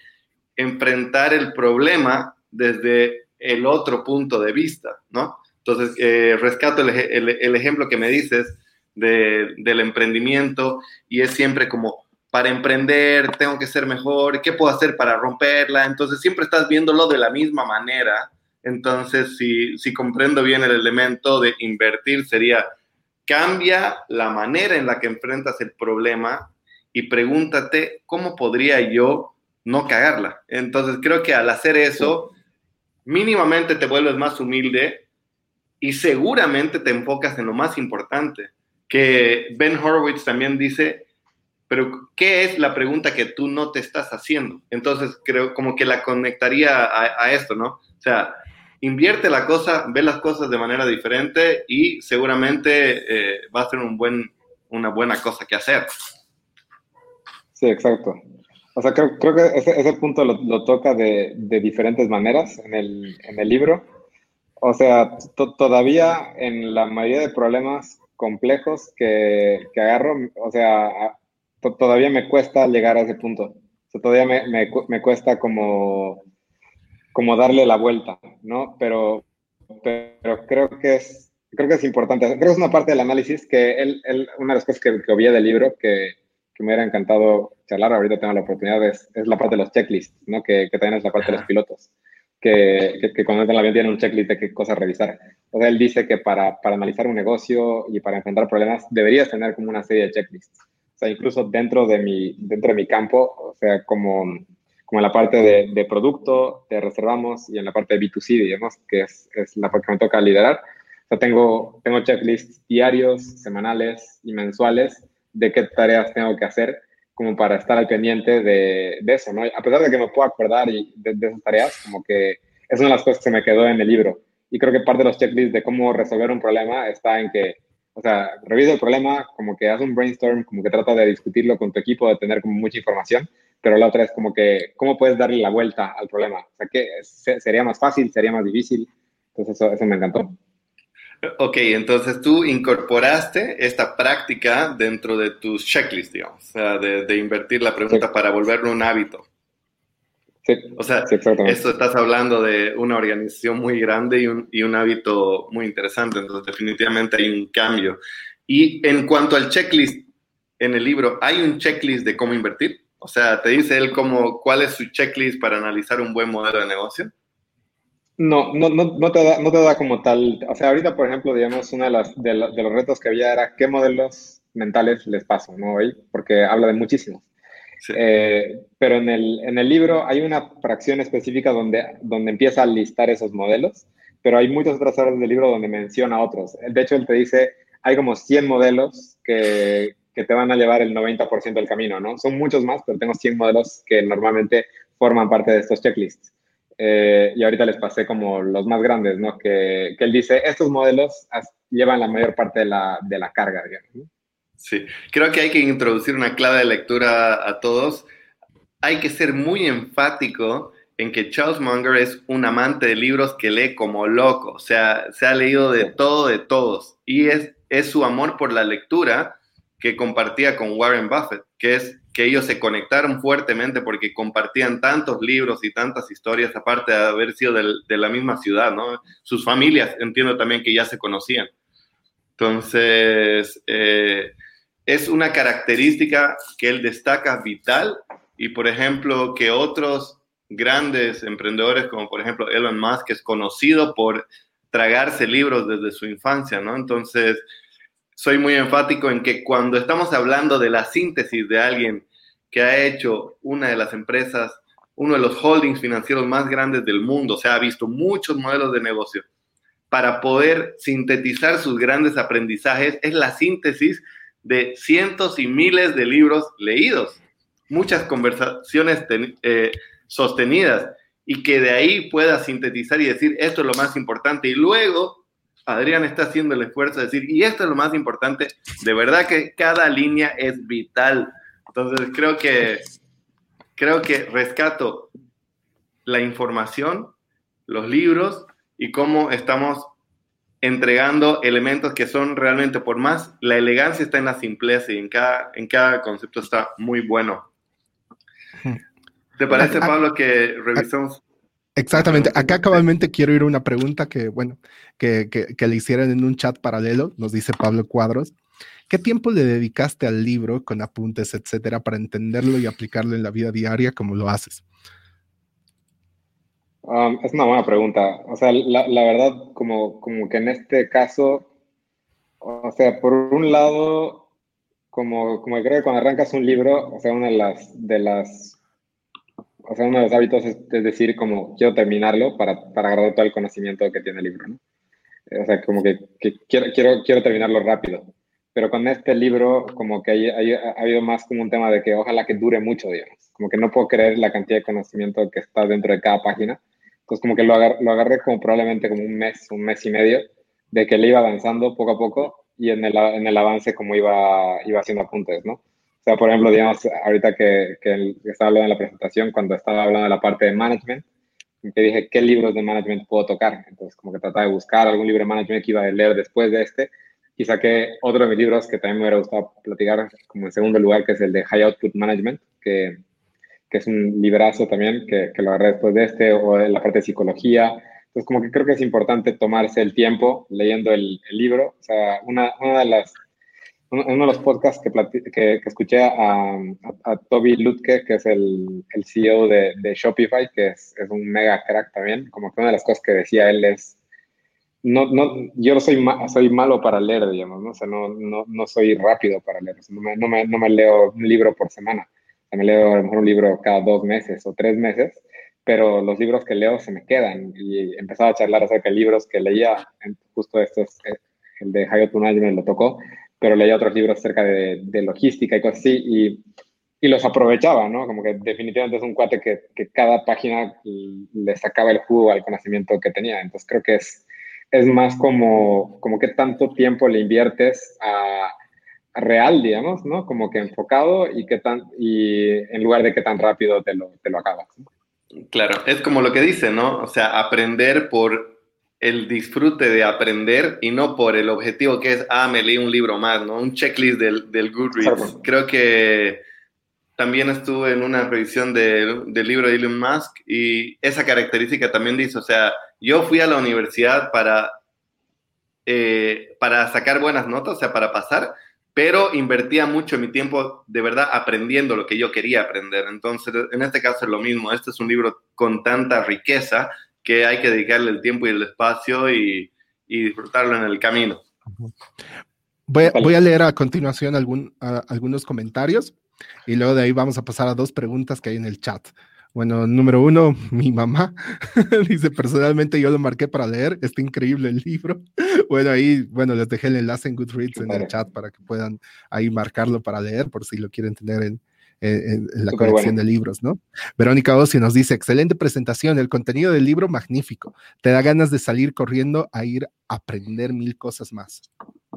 Speaker 2: enfrentar el problema desde el otro punto de vista, ¿no? Entonces, eh, rescato el, ejemplo que me dices del emprendimiento y es siempre como, para emprender tengo que ser mejor, ¿qué puedo hacer para romperla? Entonces, siempre estás viéndolo de la misma manera. Entonces, si, si comprendo bien el elemento de invertir, sería, cambia la manera en la que enfrentas el problema y pregúntate, ¿cómo podría yo no cagarla? Entonces, creo que al hacer eso, mínimamente te vuelves más humilde y seguramente te enfocas en lo más importante, que Ben Horowitz también dice, pero ¿qué es la pregunta que tú no te estás haciendo? Entonces creo como que la conectaría a, esto, ¿no? O sea, invierte la cosa, ve las cosas de manera diferente y seguramente eh, va a ser un buen, una buena cosa que hacer.
Speaker 3: Exacto. O sea, creo, que ese, punto lo, toca de, diferentes maneras en el, libro. O sea, todavía en la mayoría de problemas complejos que, agarro, o sea, todavía me cuesta llegar a ese punto. O sea, todavía me, cuesta como, como darle la vuelta, ¿no? Pero, pero creo que es creo que es importante. Creo que es una parte del análisis que él una de las cosas que, que obvié del libro que, que me hubiera encantado charlar, ahorita tengo la oportunidad, es, es la parte de los checklists, ¿no? Que, que, también es la parte de los pilotos, que, que, que cuando entran la avión tienen un checklist de qué cosas revisar. O sea, él dice que para, para analizar un negocio y para enfrentar problemas deberías tener como una serie de checklists. O sea, incluso dentro de mi, dentro de mi campo, o sea, como, como en la parte de, de producto, de reservamos, y en la parte de B2C, digamos, que es, es la parte que me toca liderar. O sea, tengo, tengo checklists diarios, semanales y mensuales de qué tareas tengo que hacer como para estar al pendiente de, de eso, ¿no? A pesar de que me puedo acordar y de, de, esas tareas, como que es una de las cosas que se me quedó en el libro. Y creo que parte de los checklists de cómo resolver un problema está en que, o sea, revisa el problema, como que haz un brainstorm, como que trata de discutirlo con tu equipo, de tener como mucha información, pero la otra es como que, ¿cómo puedes darle la vuelta al problema? O sea, ¿qué sería más fácil? ¿Sería más difícil? Entonces, eso, eso me encantó.
Speaker 2: Ok, entonces tú incorporaste esta práctica dentro de tus checklists, digamos, o sea, de, de invertir la pregunta sí. para volverlo un hábito.
Speaker 3: Sí,
Speaker 2: o sea, sí, esto estás hablando de una organización muy grande y un, y un, hábito muy interesante, entonces definitivamente hay un cambio. Y en cuanto al checklist en el libro, ¿hay un checklist de cómo invertir? O sea, ¿te dice él cómo, cuál es su checklist para analizar un buen modelo de negocio?
Speaker 3: No, no, no, no, te da, no te da como tal. O sea, ahorita, por ejemplo, digamos, uno de, las, de, de, los retos que había era qué modelos mentales les paso, ¿no? Hoy, porque habla de muchísimos. Sí. Eh, pero en el, en el libro hay una fracción específica donde, donde empieza a listar esos modelos, pero hay muchas otras horas del libro donde menciona otros. De hecho, él te dice, hay como 100 modelos que, que te van a llevar el 90% del camino, ¿no? Son muchos más, pero tengo 100 modelos que normalmente forman parte de estos checklists. Eh, y ahorita les pasé como los más grandes, ¿no? Que, que él dice, estos modelos llevan la mayor parte de la, de la carga, digamos. ¿no?
Speaker 2: Sí, creo que hay que introducir una clave de lectura a todos. Hay que ser muy enfático en que Charles Munger es un amante de libros que lee como loco, o sea, se ha leído de todo, de todos, y es, es su amor por la lectura que compartía con Warren Buffett, que es que ellos se conectaron fuertemente porque compartían tantos libros y tantas historias, aparte de haber sido de la misma ciudad, ¿no? Sus familias, entiendo también que ya se conocían. Entonces, eh, es una característica que él destaca vital y, por ejemplo, que otros grandes emprendedores, como por ejemplo Elon Musk, es conocido por tragarse libros desde su infancia, ¿no? Entonces, soy muy enfático en que cuando estamos hablando de la síntesis de alguien que ha hecho una de las empresas, uno de los holdings financieros más grandes del mundo, o sea, ha visto muchos modelos de negocio, para poder sintetizar sus grandes aprendizajes, es la síntesis de cientos y miles de libros leídos, muchas conversaciones eh, sostenidas, y que de ahí pueda sintetizar y decir, esto es lo más importante, y luego Adrián está haciendo el esfuerzo de decir, y esto es lo más importante, de verdad que cada línea es vital. Entonces creo que, creo que rescato la información, los libros y cómo estamos entregando elementos que son realmente, por más, la elegancia está en la simpleza y en cada, en cada concepto está muy bueno. ¿Te parece, Pablo, que revisemos?
Speaker 1: Exactamente. Acá cabalmente quiero ir a una pregunta que, bueno, que, que, le hicieron en un chat paralelo, nos dice Pablo Cuadros. ¿Qué tiempo le dedicaste al libro con apuntes, etcétera, para entenderlo y aplicarlo en la vida diaria como lo haces?
Speaker 3: Um, es una buena pregunta. O sea, la, la, verdad, como, como que en este caso, o sea, por un lado, como, como creo que cuando arrancas un libro, o sea, una de las, de las, o sea, uno de los hábitos es, decir, como quiero terminarlo para, para agarrar todo el conocimiento que tiene el libro, ¿no? O sea, como que, que quiero, quiero, quiero terminarlo rápido pero con este libro como que ha habido más como un tema de que ojalá que dure mucho, digamos. Como que no puedo creer la cantidad de conocimiento que está dentro de cada página. Entonces como que lo, lo agarré como probablemente como un mes, un mes y medio, de que le iba avanzando poco a poco y en el, en el avance como iba, iba haciendo apuntes, ¿no? O sea, por ejemplo, digamos, ahorita que, que estaba hablando en la presentación, cuando estaba hablando de la parte de management, que dije, ¿qué libros de management puedo tocar? Entonces, como que trataba de buscar algún libro de management que iba a leer después de este y saqué otro de mis libros que también me hubiera gustado platicar como en segundo lugar, que es el de High Output Management, que, que es un librazo también, que, que, lo agarré después de este, o de la parte de psicología. Entonces, como que creo que es importante tomarse el tiempo leyendo el, el libro. O sea, una, una de las uno de los podcasts que, que, que escuché a, a, Toby Lutke, que es el, el CEO de, de, Shopify, que es, es, un mega crack también, como que una de las cosas que decía él es, no, no, yo soy, soy malo para leer, digamos, ¿no? O sea, no, no, no soy rápido para leer, no, me, no, me, no, me, leo un libro por semana, me leo a lo mejor un libro cada dos meses o tres meses, pero los libros que leo se me quedan y empezaba a charlar acerca de libros que leía, justo estos, eh, el de Hayot me lo tocó, pero leía otros libros acerca de, de, logística y cosas así y, y, los aprovechaba, ¿no? Como que definitivamente es un cuate que, que cada página le sacaba el jugo al conocimiento que tenía, entonces creo que es es más como, como qué tanto tiempo le inviertes a, real, digamos, ¿no? Como que enfocado y, qué tan, y en lugar de qué tan rápido te lo, te lo acabas.
Speaker 2: Claro, es como lo que dice, ¿no? O sea, aprender por el disfrute de aprender y no por el objetivo que es, ah, me leí un libro más, ¿no? Un checklist del, del Goodreads. Creo que también estuve en una revisión del libro de Elon Musk y esa característica también dice, o sea, yo fui a la universidad para, eh, para sacar buenas notas, o sea, para pasar, pero invertía mucho mi tiempo de verdad aprendiendo lo que yo quería aprender. Entonces, en este caso es lo mismo, este es un libro con tanta riqueza que hay que dedicarle el tiempo y el espacio y, disfrutarlo en el camino.
Speaker 1: Voy a, leer a continuación algún, algunos comentarios. Y luego de ahí vamos a pasar a dos preguntas que hay en el chat. Bueno, número uno, mi mamá dice, personalmente yo lo marqué para leer, está increíble el libro. Bueno, ahí, bueno, les dejé el enlace en Goodreads en el chat para que puedan ahí marcarlo para leer, por si lo quieren tener en, en, la colección de libros, ¿no? Verónica Ossi nos dice, excelente presentación, el contenido del libro magnífico, te da ganas de salir corriendo a ir a aprender mil cosas más.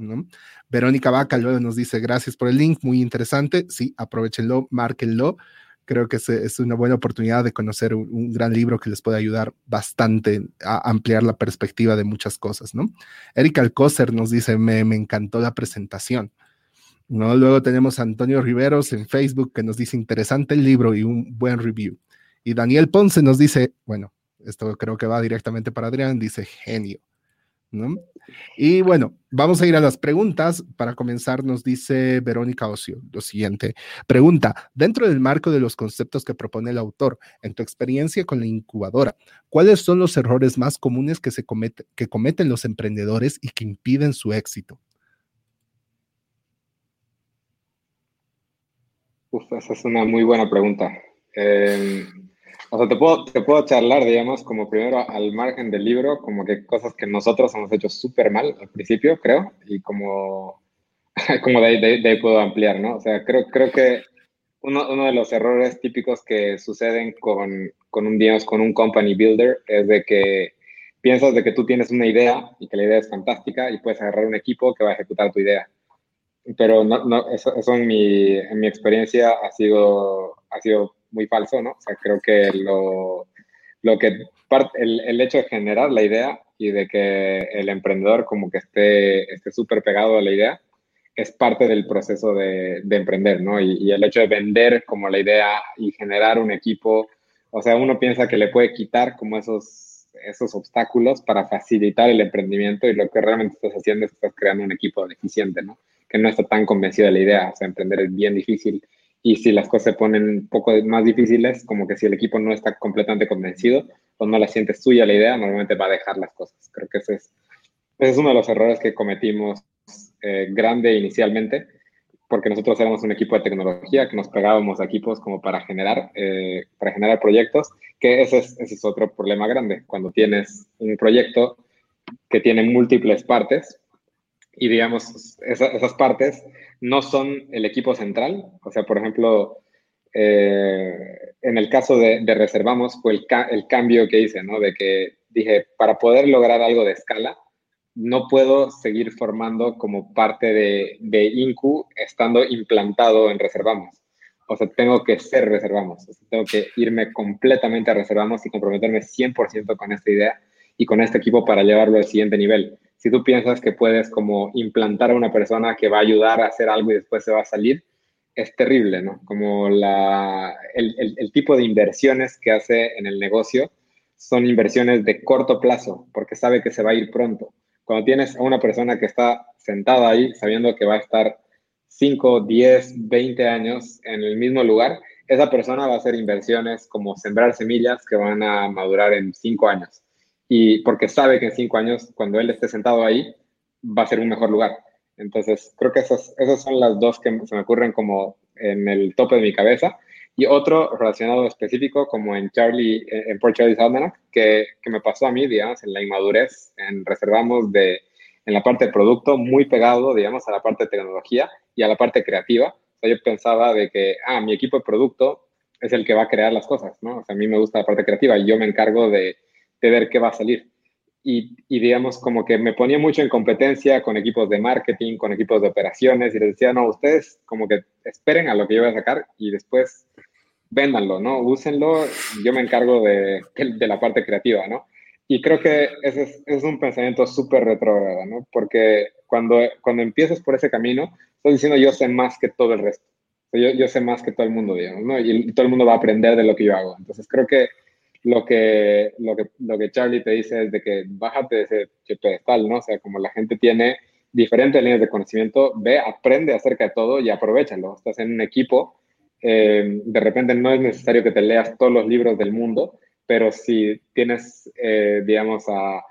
Speaker 1: ¿no? Verónica Vaca luego nos dice, gracias por el link, muy interesante, sí, aprovechenlo, márquenlo. Creo que es, una buena oportunidad de conocer un, gran libro que les puede ayudar bastante a ampliar la perspectiva de muchas cosas, ¿no? Erika Alcócer nos dice, me, me encantó la presentación. ¿No? Luego tenemos a Antonio Riveros en Facebook que nos dice interesante el libro y un buen review. Y Daniel Ponce nos dice, bueno, esto creo que va directamente para Adrián, dice genio. ¿no? Y bueno, vamos a ir a las preguntas. Para comenzar, nos dice Verónica Ocio lo siguiente. Pregunta, dentro del marco de los conceptos que propone el autor, en tu experiencia con la incubadora, ¿cuáles son los errores más comunes que, se que cometen los emprendedores y que impiden su éxito?
Speaker 3: Uf, esa es una muy buena pregunta. Em, o sea, te puedo, te puedo charlar, digamos, como primero al margen del libro, como que cosas que nosotros hemos hecho súper mal al principio, creo, y como, como de, ahí, de, ahí puedo ampliar, ¿no? O sea, creo, creo que uno, uno de los errores típicos que suceden con, con, un, digamos, con un company builder es de que piensas de que tú tienes una idea y que la idea es fantástica y puedes agarrar un equipo que va a ejecutar tu idea pero no, no, eso, eso en, mi, en, mi, experiencia ha sido, ha sido muy falso, ¿no? O sea, creo que lo, lo que parte, el, el, hecho de generar la idea y de que el emprendedor como que esté súper pegado a la idea, es parte del proceso de, emprender, ¿no? Y, el hecho de vender como la idea y generar un equipo, o sea, uno piensa que le puede quitar como esos, esos obstáculos para facilitar el emprendimiento y lo que realmente estás haciendo es que estás creando un equipo deficiente, ¿no? Que no está tan convencido de la idea, o sea, emprender es bien difícil y si las cosas se ponen un poco más difíciles, como que si el equipo no está completamente convencido o no la siente suya la idea, normalmente va a dejar las cosas. Creo que ese es, es uno de los errores que cometimos eh, grande inicialmente, porque nosotros éramos un equipo de tecnología que nos pegábamos a equipos como para generar, eh, para generar proyectos, que ese es, ese es otro problema grande. Cuando tienes un proyecto que tiene múltiples partes y digamos, esas partes no son el equipo central. O sea, por ejemplo, eh, en el caso de, de Reservamos fue el, el, cambio que hice, ¿no? De que dije, para poder lograr algo de escala, no puedo seguir formando como parte de, de INCU estando implantado en Reservamos. O sea, tengo que ser Reservamos. tengo que irme completamente a Reservamos y comprometerme 100% con esta idea y con este equipo para llevarlo al siguiente nivel. Si tú piensas que puedes como implantar a una persona que va a ayudar a hacer algo y después se va a salir, es terrible, ¿no? Como la, el tipo de inversiones que hace en el negocio son inversiones de corto plazo, porque sabe que se va a ir pronto cuando tienes a una persona que está sentada ahí sabiendo que va a estar 5, 10, 20 años en el mismo lugar, esa persona va a hacer inversiones como sembrar semillas que van a madurar en 5 años. Y porque sabe que en 5 años, cuando él esté sentado ahí, va a ser un mejor lugar. Entonces, creo que esas, esas son las dos que se me ocurren como en el tope de mi cabeza. Y otro relacionado específico, como en Charlie, en Port Charlie's Almanac, que, que, me pasó a mí, digamos, en la inmadurez, en reservamos de, en la parte de producto, muy pegado, digamos, a la parte de tecnología y a la parte creativa. O sea, yo pensaba de que, ah, mi equipo de producto es el que va a crear las cosas, ¿no? O sea, a mí me gusta la parte creativa y yo me encargo de, de ver qué va a salir. Y, y, digamos, como que me ponía mucho en competencia con equipos de marketing, con equipos de operaciones y les decía, no, ustedes como que esperen a lo que yo voy a sacar y después véndanlo, ¿no? Úsenlo, yo me encargo de, de la parte creativa, ¿no? Y creo que ese es, un pensamiento súper retrógrado, ¿no? Porque cuando, cuando empiezas por ese camino, estás diciendo yo sé más que todo el resto. Yo, yo sé más que todo el mundo, ¿no? Y, todo el mundo va a aprender de lo que yo hago. Entonces creo que lo que, lo que, lo que Charlie te dice es de que bájate de ese pedestal, ¿no? O sea, como la gente tiene diferentes líneas de conocimiento, ve, aprende acerca de todo y aprovechalo. Estás en un equipo eh, de repente no es necesario que te leas todos los libros del mundo, pero si tienes, eh, digamos, a,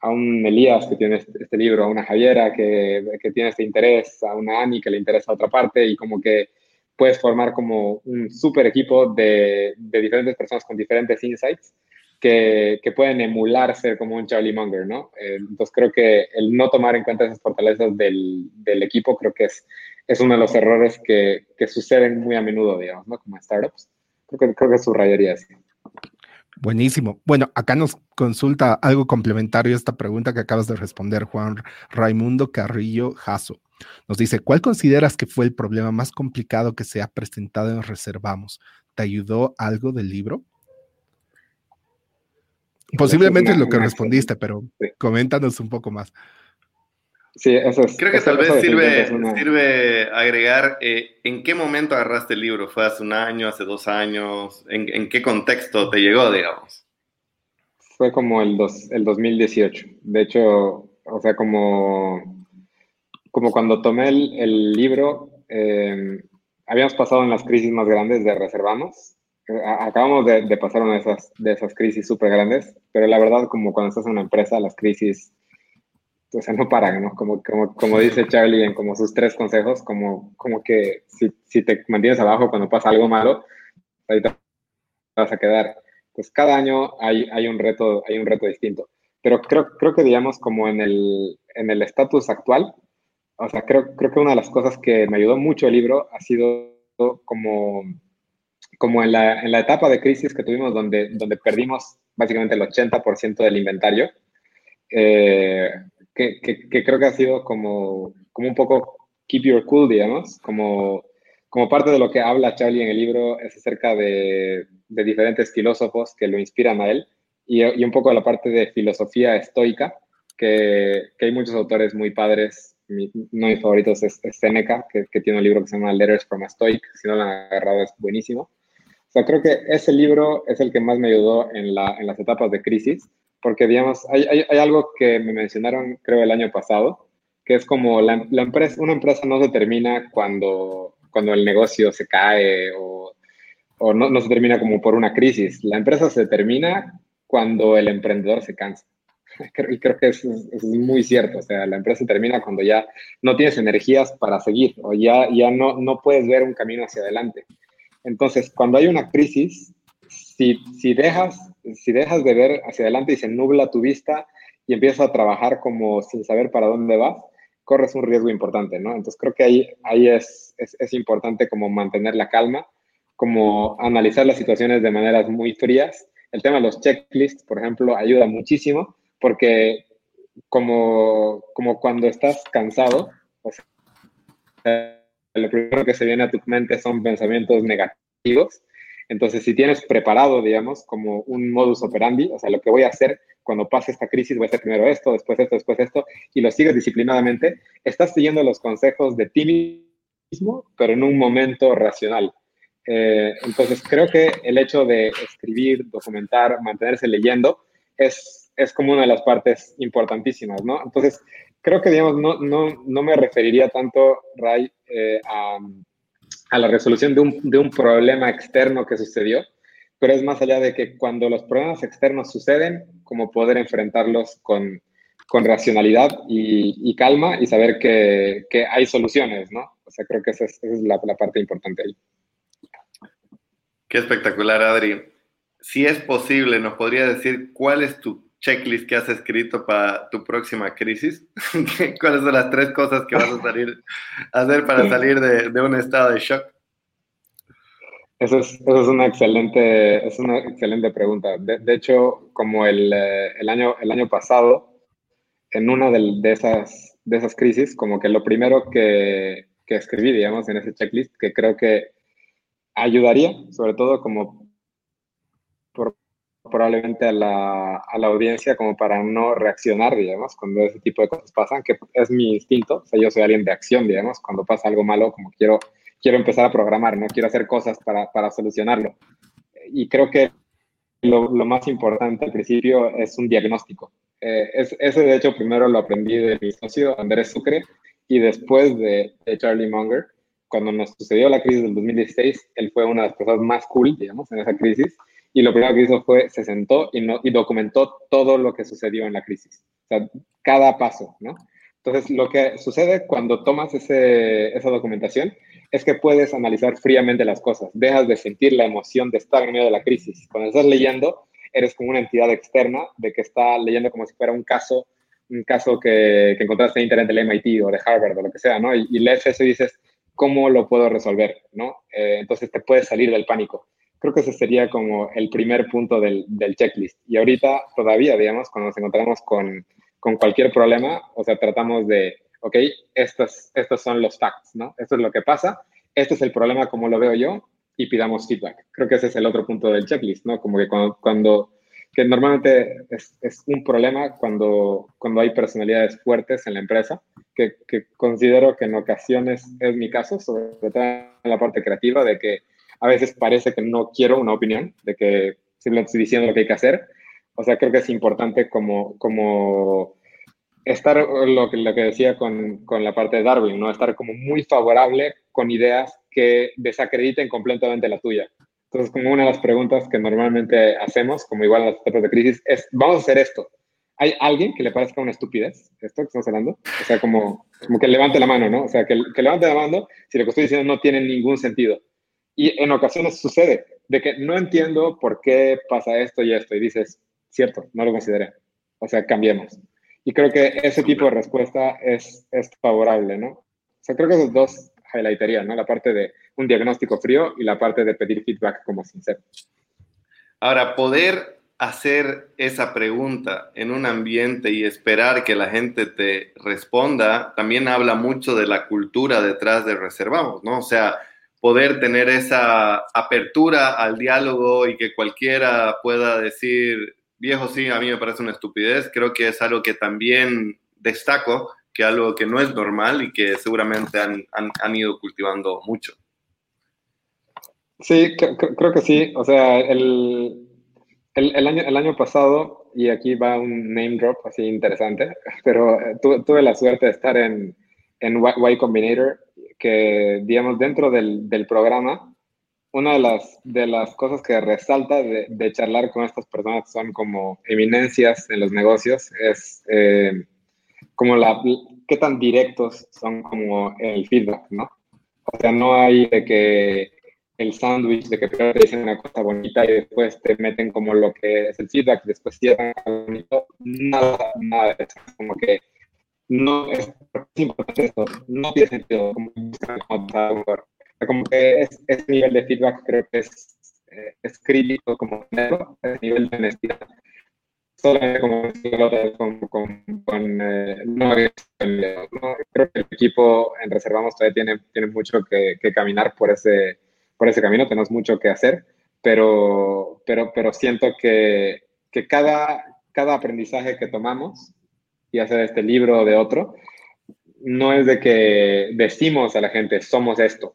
Speaker 3: a, un Elías que tiene este, este libro, a una Javiera que, que, tiene este interés, a una Ani que le interesa otra parte y como que puedes formar como un super equipo de, de diferentes personas con diferentes insights que, que, pueden emular ser como un Charlie Munger, ¿no? Eh, entonces creo que el no tomar en cuenta esas fortalezas del, del equipo creo que es es uno de los errores que, que, suceden muy a menudo, digamos, ¿no? Como en startups. Creo que, creo que subrayaría así.
Speaker 1: Buenísimo. Bueno, acá nos consulta algo complementario a esta pregunta que acabas de responder, Juan Raimundo Carrillo Jasso. Nos dice, ¿cuál consideras que fue el problema más complicado que se ha presentado en Reservamos? ¿Te ayudó algo del libro? Posiblemente es lo que respondiste, pero coméntanos un poco más.
Speaker 3: Sí, eso es.
Speaker 2: Creo que tal vez sirve, sirve agregar eh, en qué momento agarraste el libro. ¿Fue hace un año, hace dos años? ¿En, qué contexto te llegó, digamos?
Speaker 3: Fue como el, dos, el 2018. De hecho, o sea, como, como cuando tomé el, libro, eh, habíamos pasado en las crisis más grandes de Reservamos. Acabamos de, de pasar una de esas, de esas crisis súper grandes, pero la verdad, como cuando estás en una empresa, las crisis o sea, no paran, ¿no? Como, como, como dice Charlie en como sus tres consejos, como, como que si, si te mantienes abajo cuando pasa algo malo, ahí te vas a quedar. Pues cada año hay, hay, un, reto, hay un reto distinto. Pero creo, creo que, digamos, como en el en el estatus actual, o sea, creo, creo que una de las cosas que me ayudó mucho el libro ha sido como, como en, la, en la etapa de crisis que tuvimos donde, donde perdimos básicamente el 80% del inventario. Eh, que, que, creo que ha sido como, como un poco keep your cool, digamos, como, como parte de lo que habla Charlie en el libro es acerca de, de diferentes filósofos que lo inspiran a él y, y, un poco la parte de filosofía estoica, que, que hay muchos autores muy padres uno de mis favoritos es, Seneca, que, tiene un libro que se llama Letters from a Stoic, si no lo han agarrado es buenísimo. O sea, creo que ese libro es el que más me ayudó en, la, en las etapas de crisis, porque, digamos, hay, hay, algo que me mencionaron, creo, el año pasado, que es como la, empresa, una empresa no se termina cuando, cuando el negocio se cae o, o no, no se termina como por una crisis. La empresa se termina cuando el emprendedor se cansa. Y creo que es, es, muy cierto. O sea, la empresa termina cuando ya no tienes energías para seguir o ya, ya no, no puedes ver un camino hacia adelante. Entonces, cuando hay una crisis, si, si, dejas, si dejas de ver hacia adelante y se nubla tu vista y empiezas a trabajar como sin saber para dónde vas, corres un riesgo importante, ¿no? Entonces, creo que ahí, ahí es, es, importante como mantener la calma, como analizar las situaciones de maneras muy frías. El tema de los checklists, por ejemplo, ayuda muchísimo porque como, como cuando estás cansado, lo primero que se viene a tu mente son pensamientos negativos. Entonces, si tienes preparado, digamos, como un modus operandi, o sea, lo que voy a hacer cuando pase esta crisis, voy a hacer primero esto, después esto, después esto, y lo sigues disciplinadamente, estás siguiendo los consejos de ti mismo, pero en un momento racional. Eh, entonces, creo que el hecho de escribir, documentar, mantenerse leyendo, es es como una de las partes importantísimas, ¿no? Entonces, creo que, digamos, no, no, no me referiría tanto, Ray, eh, a, a, la resolución de un, de un, problema externo que sucedió, pero es más allá de que cuando los problemas externos suceden, como poder enfrentarlos con, con racionalidad y, y, calma y saber que, que, hay soluciones, ¿no? O sea, creo que esa es, esa es la, la parte importante ahí.
Speaker 2: Qué espectacular, Adri. Si es posible, ¿nos podría decir cuál es tu checklist que has escrito para tu próxima crisis? ¿Cuáles son las tres cosas que vas a, salir, a hacer para salir de, de, un estado de shock?
Speaker 3: Eso es, eso es, una, excelente, es una excelente pregunta. De, de hecho, como el, eh, el, año, el año pasado, en una de, de, esas, de esas crisis, como que lo primero que, que escribí, digamos, en ese checklist, que creo que ayudaría, sobre todo como probablemente a la, a la, audiencia como para no reaccionar, digamos, cuando ese tipo de cosas pasan, que es mi instinto, o sea, yo soy alguien de acción, digamos, cuando pasa algo malo, como quiero, quiero empezar a programar, no quiero hacer cosas para, para solucionarlo. Y creo que lo, lo, más importante al principio es un diagnóstico. Eh, es, ese, de hecho, primero lo aprendí de mi socio, Andrés Sucre, y después de, de Charlie Munger, cuando nos sucedió la crisis del 2016, él fue una de las personas más cool, digamos, en esa crisis, y lo primero que hizo fue, se sentó y, no, y documentó todo lo que sucedió en la crisis, o sea, cada paso, ¿no? Entonces, lo que sucede cuando tomas ese, esa documentación es que puedes analizar fríamente las cosas, dejas de sentir la emoción de estar en medio de la crisis. Cuando estás leyendo, eres como una entidad externa de que está leyendo como si fuera un caso, un caso que, que encontraste en internet del MIT o de Harvard o lo que sea, ¿no? Y, y lees eso y dices, ¿cómo lo puedo resolver? ¿no? Eh, entonces te puedes salir del pánico creo que ese sería como el primer punto del, del, checklist. Y ahorita todavía, digamos, cuando nos encontramos con, con cualquier problema, o sea, tratamos de, ok, estos, estos son los facts, ¿no? Esto es lo que pasa, este es el problema como lo veo yo y pidamos feedback. Creo que ese es el otro punto del checklist, ¿no? Como que cuando, cuando que normalmente es, es, un problema cuando, cuando hay personalidades fuertes en la empresa, que, que considero que en ocasiones es mi caso, sobre todo en la parte creativa, de que a veces parece que no quiero una opinión, de que simplemente estoy diciendo lo que hay que hacer. O sea, creo que es importante como, como estar, lo que, lo que decía con, con la parte de Darwin, ¿no? Estar como muy favorable con ideas que desacrediten completamente la tuya. Entonces, como una de las preguntas que normalmente hacemos, como igual en las etapas de crisis, es, vamos a hacer esto. ¿Hay alguien que le parezca una estupidez esto que estamos hablando? O sea, como, como que levante la mano, ¿no? O sea, que, que levante la mano si lo que estoy diciendo no tiene ningún sentido. Y en ocasiones sucede de que no entiendo por qué pasa esto y esto. Y dices, cierto, no lo consideré. O sea, cambiemos. Y creo que ese tipo de respuesta es, es favorable, ¿no? O sea, creo que esos dos highlightarían, ¿no? La parte de un diagnóstico frío y la parte de pedir feedback como sincero.
Speaker 2: Ahora, poder hacer esa pregunta en un ambiente y esperar que la gente te responda, también habla mucho de la cultura detrás de Reservamos, ¿no? O sea, poder tener esa apertura al diálogo y que cualquiera pueda decir, viejo, sí, a mí me parece una estupidez, creo que es algo que también destaco que algo que no es normal y que seguramente han, han, ido cultivando mucho.
Speaker 3: Sí, creo, que sí. O sea, el, el, año, el año pasado, y aquí va un name drop así interesante, pero eh, tuve la suerte de estar en, en Y Combinator, que digamos dentro del, del programa, una de las, de las cosas que resalta de, de, charlar con estas personas que son como eminencias en los negocios es eh, como la, qué tan directos son como el feedback, ¿no? O sea, no hay de que el sándwich, de que primero te dicen una cosa bonita y después te meten como lo que es el feedback, después cierran nada, nada eso. Como que no es, importante esto, no tiene sentido como, como que es, ese nivel de feedback creo que es, eh, es crítico como ese nivel de honestidad. Solamente como con, con, con eh, no, creo que el equipo en Reservamos todavía tiene, tiene mucho que, que, caminar por ese, por ese camino, tenemos mucho que hacer, pero, pero, pero siento que, que cada, cada aprendizaje que tomamos, ya sea de este libro o de otro, no es de que decimos a la gente, somos esto,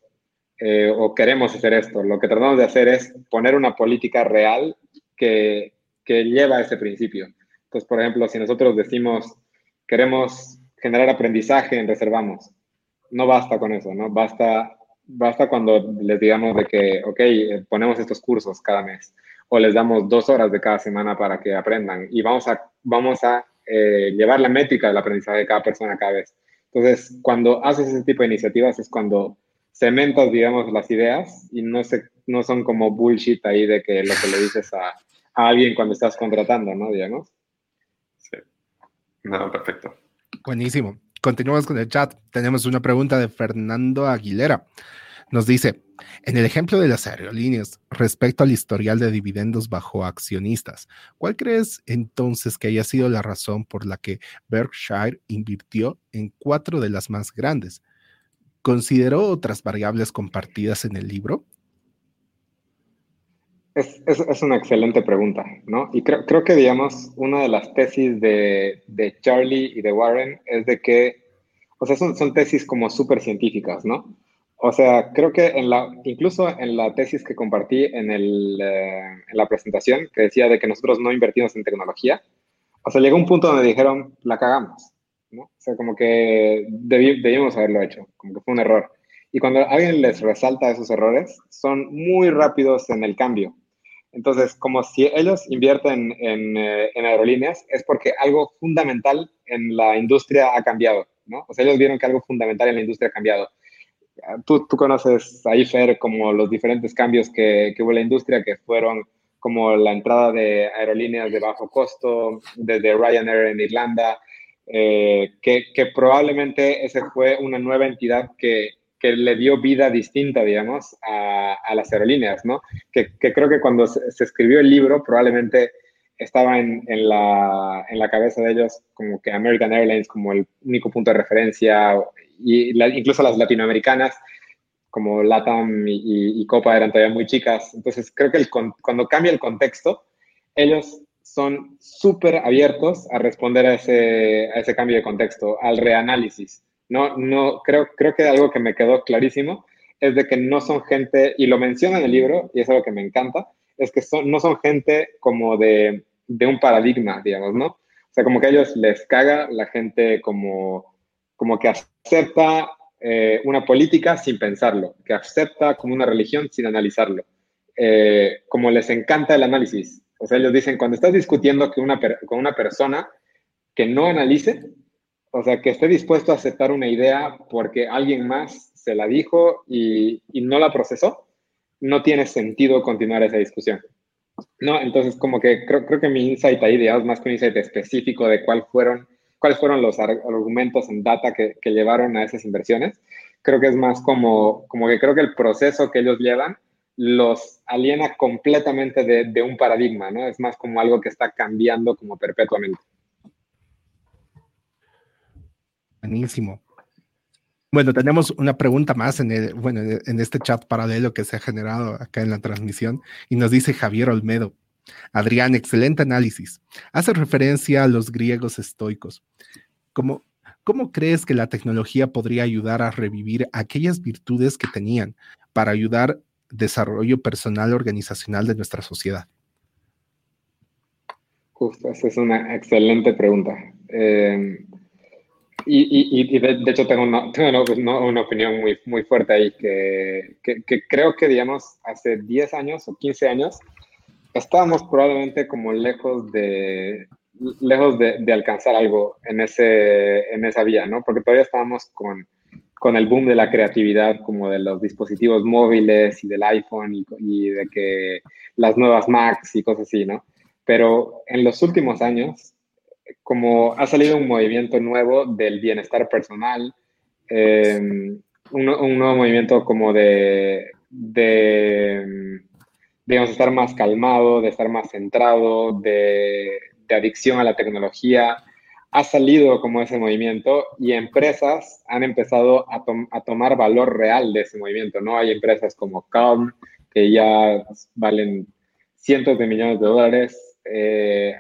Speaker 3: eh, o queremos hacer esto. Lo que tratamos de hacer es poner una política real que, que lleva a ese principio. Entonces, por ejemplo, si nosotros decimos, queremos generar aprendizaje en Reservamos, no basta con eso, ¿no? Basta, basta cuando les digamos de que, ok, ponemos estos cursos cada mes o les damos dos horas de cada semana para que aprendan y vamos a, vamos a eh, llevar la métrica del aprendizaje de cada persona cada vez. Entonces, cuando haces ese tipo de iniciativas es cuando cementas, digamos, las ideas y no, se, no son como bullshit ahí de que lo que le dices a, a alguien cuando estás contratando, ¿no? Digamos.
Speaker 2: Sí. No, perfecto.
Speaker 1: Buenísimo. Continuamos con el chat. Tenemos una pregunta de Fernando Aguilera. Nos dice, en el ejemplo de las aerolíneas, respecto al historial de dividendos bajo accionistas, ¿cuál crees entonces que haya sido la razón por la que Berkshire invirtió en cuatro de las más grandes? ¿Consideró otras variables compartidas en el libro?
Speaker 3: Es, es, es, una excelente pregunta, ¿no? Y creo, creo, que, digamos, una de las tesis de, de, Charlie y de Warren es de que, o sea, son, son tesis como súper científicas, ¿no? O sea, creo que en la, incluso en la tesis que compartí en, el, eh, en la presentación, que decía de que nosotros no invertimos en tecnología, o sea, llegó un punto donde dijeron, la cagamos, ¿no? O sea, como que debimos haberlo hecho, como que fue un error. Y cuando alguien les resalta esos errores, son muy rápidos en el cambio. Entonces, como si ellos invierten eh, en, aerolíneas, es porque algo fundamental en la industria ha cambiado, ¿no? O sea, ellos vieron que algo fundamental en la industria ha cambiado. Tú, tú conoces ahí, Fer, como los diferentes cambios que, que hubo en la industria, que fueron como la entrada de aerolíneas de bajo costo, desde Ryanair en Irlanda, eh, que, probablemente esa fue una nueva entidad que que le dio vida distinta, digamos, a, las aerolíneas, ¿no? Que, creo que cuando se, escribió el libro probablemente estaba en, en, la, en, la, cabeza de ellos como que American Airlines como el único punto de referencia, y incluso las latinoamericanas como LATAM y, Copa eran todavía muy chicas. Entonces creo que el, cuando cambia el contexto, ellos son súper abiertos a responder a ese, a ese cambio de contexto, al reanálisis. No, no, creo, creo que algo que me quedó clarísimo es de que no son gente, y lo menciona en el libro, y es algo que me encanta, es que son, no son gente como de, de un paradigma, digamos, ¿no? O sea, como que a ellos les caga la gente como, como que acepta eh, una política sin pensarlo, que acepta como una religión sin analizarlo. Eh, como les encanta el análisis. O sea, ellos dicen, cuando estás discutiendo con una, persona que no analice, o sea, que esté dispuesto a aceptar una idea porque alguien más se la dijo y, y, no la procesó, no tiene sentido continuar esa discusión. No, entonces como que creo, creo que mi insight ahí, digamos, más que un insight específico de cuál fueron, cuáles fueron los argumentos en data que, que, llevaron a esas inversiones, creo que es más como, como que creo que el proceso que ellos llevan los aliena completamente de, de un paradigma, ¿no? Es más como algo que está cambiando como perpetuamente.
Speaker 1: Buenísimo. Bueno, tenemos una pregunta más en, el, bueno, en este chat paralelo que se ha generado acá en la transmisión y nos dice Javier Olmedo. Adrián, excelente análisis. Hace referencia a los griegos estoicos. ¿cómo crees que la tecnología podría ayudar a revivir aquellas virtudes que tenían para ayudar desarrollo personal organizacional de nuestra sociedad?
Speaker 3: Justo, esa es una excelente pregunta. Eh, y, de, hecho tengo, una, una, opinión muy, fuerte ahí, que, que, creo que, digamos, hace 10 años o 15 años estábamos probablemente como lejos de, lejos de, alcanzar algo en, ese, en esa vía, ¿no? Porque todavía estábamos con, con el boom de la creatividad, como de los dispositivos móviles y del iPhone y, de que las nuevas Macs y cosas así, ¿no? Pero en los últimos años como ha salido un movimiento nuevo del bienestar personal, eh, un, nuevo movimiento como de, digamos, estar más calmado, de estar más centrado, de, de adicción a la tecnología. Ha salido como ese movimiento y empresas han empezado a, tomar valor real de ese movimiento, ¿no? Hay empresas como Calm, que ya valen cientos de millones de dólares. Eh,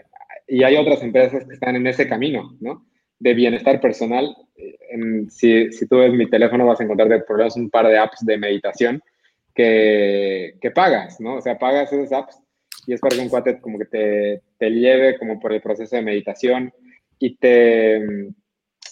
Speaker 3: y hay otras empresas que están en ese camino, ¿no? De bienestar personal. si, si, tú ves mi teléfono vas a encontrar de problemas un par de apps de meditación que, que, pagas, ¿no? O sea, pagas esas apps y es para que un cuate como que te, te lleve como por el proceso de meditación y te...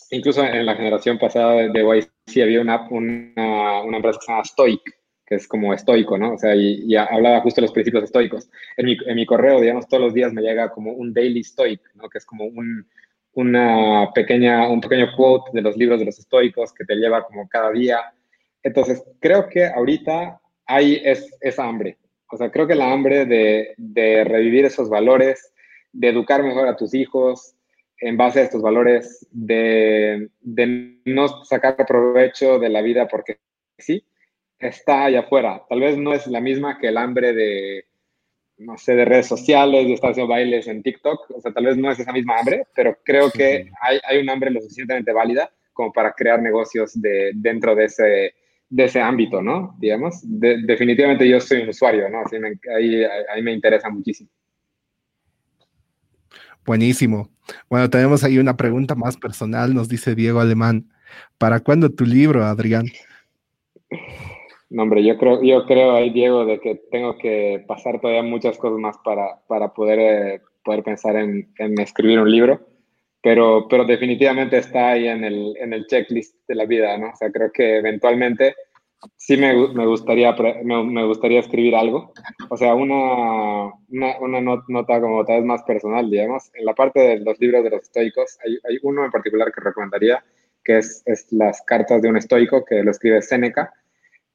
Speaker 3: Incluso en la generación pasada de YC había una, una, una empresa que se llama Stoic, que es como estoico, ¿no? O sea, y, hablaba justo de los principios estoicos. En mi, en mi, correo, digamos, todos los días me llega como un daily stoic, ¿no? Que es como un, una pequeña, un pequeño quote de los libros de los estoicos que te lleva como cada día. Entonces, creo que ahorita hay es, esa hambre. O sea, creo que la hambre de, de revivir esos valores, de educar mejor a tus hijos en base a estos valores, de, de no sacar provecho de la vida porque sí, está allá afuera. Tal vez no es la misma que el hambre de, no sé, de redes sociales, de estar haciendo bailes en TikTok. O sea, tal vez no es esa misma hambre, pero creo que hay, hay un hambre lo suficientemente válida como para crear negocios de, dentro de ese, de ese ámbito, ¿no? Digamos, definitivamente yo soy un usuario, ¿no? Así me, ahí, ahí me interesa muchísimo.
Speaker 1: Buenísimo. Bueno, tenemos ahí una pregunta más personal, nos dice Diego Alemán. ¿Para cuándo tu libro, Adrián?
Speaker 3: No, hombre, yo creo, yo creo ahí, Diego, de que tengo que pasar todavía muchas cosas más para, para poder, eh, poder pensar en, en, escribir un libro, pero, pero definitivamente está ahí en el, en el checklist de la vida, ¿no? O sea, creo que eventualmente sí me, me gustaría, me, me, gustaría escribir algo. O sea, una, una, una, nota como tal vez más personal, digamos. En la parte de los libros de los estoicos, hay, hay uno en particular que recomendaría, que es, es Las cartas de un estoico, que lo escribe Séneca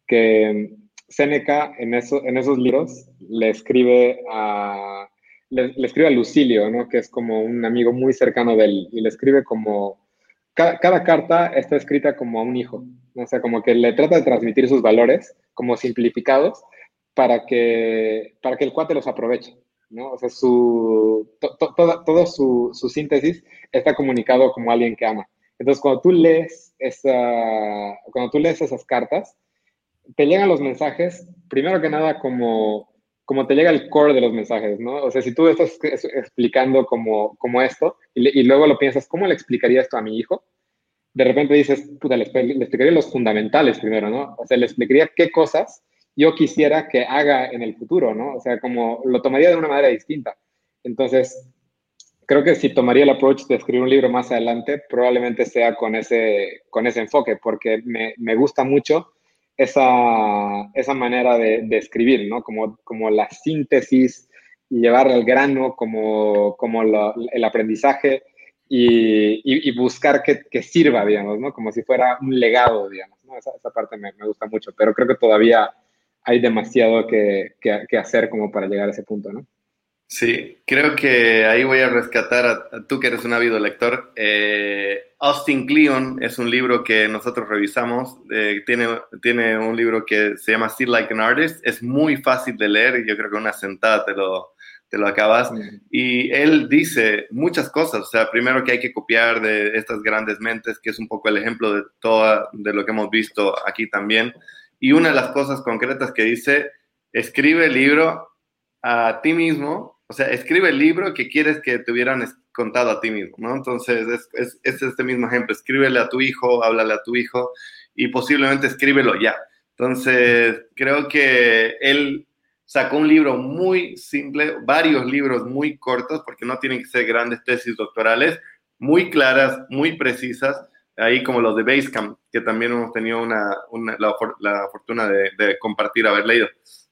Speaker 3: que Séneca en, eso, en esos libros le escribe a, le, escribe a Lucilio, ¿no? que es como un amigo muy cercano de él, y le escribe como, cada, cada carta está escrita como a un hijo, o sea, como que le trata de transmitir sus valores como simplificados para que, para que el cuate los aproveche. ¿no? O sea, su, todo su, su, síntesis está comunicado como alguien que ama. Entonces, cuando tú lees, esa, cuando tú lees esas cartas, te llegan los mensajes, primero que nada, como, como te llega el core de los mensajes, ¿no? O sea, si tú estás explicando como, como esto y, luego lo piensas, ¿cómo le explicaría esto a mi hijo? De repente dices, puta, le, le, explicaría los fundamentales primero, ¿no? O sea, le explicaría qué cosas yo quisiera que haga en el futuro, ¿no? O sea, como lo tomaría de una manera distinta. Entonces, creo que si tomaría el approach de escribir un libro más adelante, probablemente sea con ese, con ese enfoque, porque me, me gusta mucho esa, esa manera de, de, escribir, ¿no? Como, como la síntesis y llevar al grano como, como el aprendizaje y, y, buscar que, que, sirva, digamos, ¿no? Como si fuera un legado, digamos, ¿no? Esa, esa parte me, gusta mucho, pero creo que todavía hay demasiado que, que, hacer como para llegar a ese punto, ¿no?
Speaker 2: Sí, creo que ahí voy a rescatar a, tú que eres un ávido lector. Eh, Austin Kleon es un libro que nosotros revisamos. Eh, tiene, tiene un libro que se llama Still Like an Artist. Es muy fácil de leer. Yo creo que una sentada te lo, te lo acabas. Y él dice muchas cosas. O sea, primero que hay que copiar de estas grandes mentes, que es un poco el ejemplo de todo de lo que hemos visto aquí también. Y una de las cosas concretas que dice, escribe el libro a ti mismo o sea, escribe el libro que quieres que te hubieran contado a ti mismo, ¿no? Entonces, es, es, este mismo ejemplo, escríbele a tu hijo, háblale a tu hijo y posiblemente escríbelo ya. Entonces, creo que él sacó un libro muy simple, varios libros muy cortos, porque no tienen que ser grandes tesis doctorales, muy claras, muy precisas, ahí como los de Basecamp, que también hemos tenido una, la, fortuna de, de compartir, haber leído.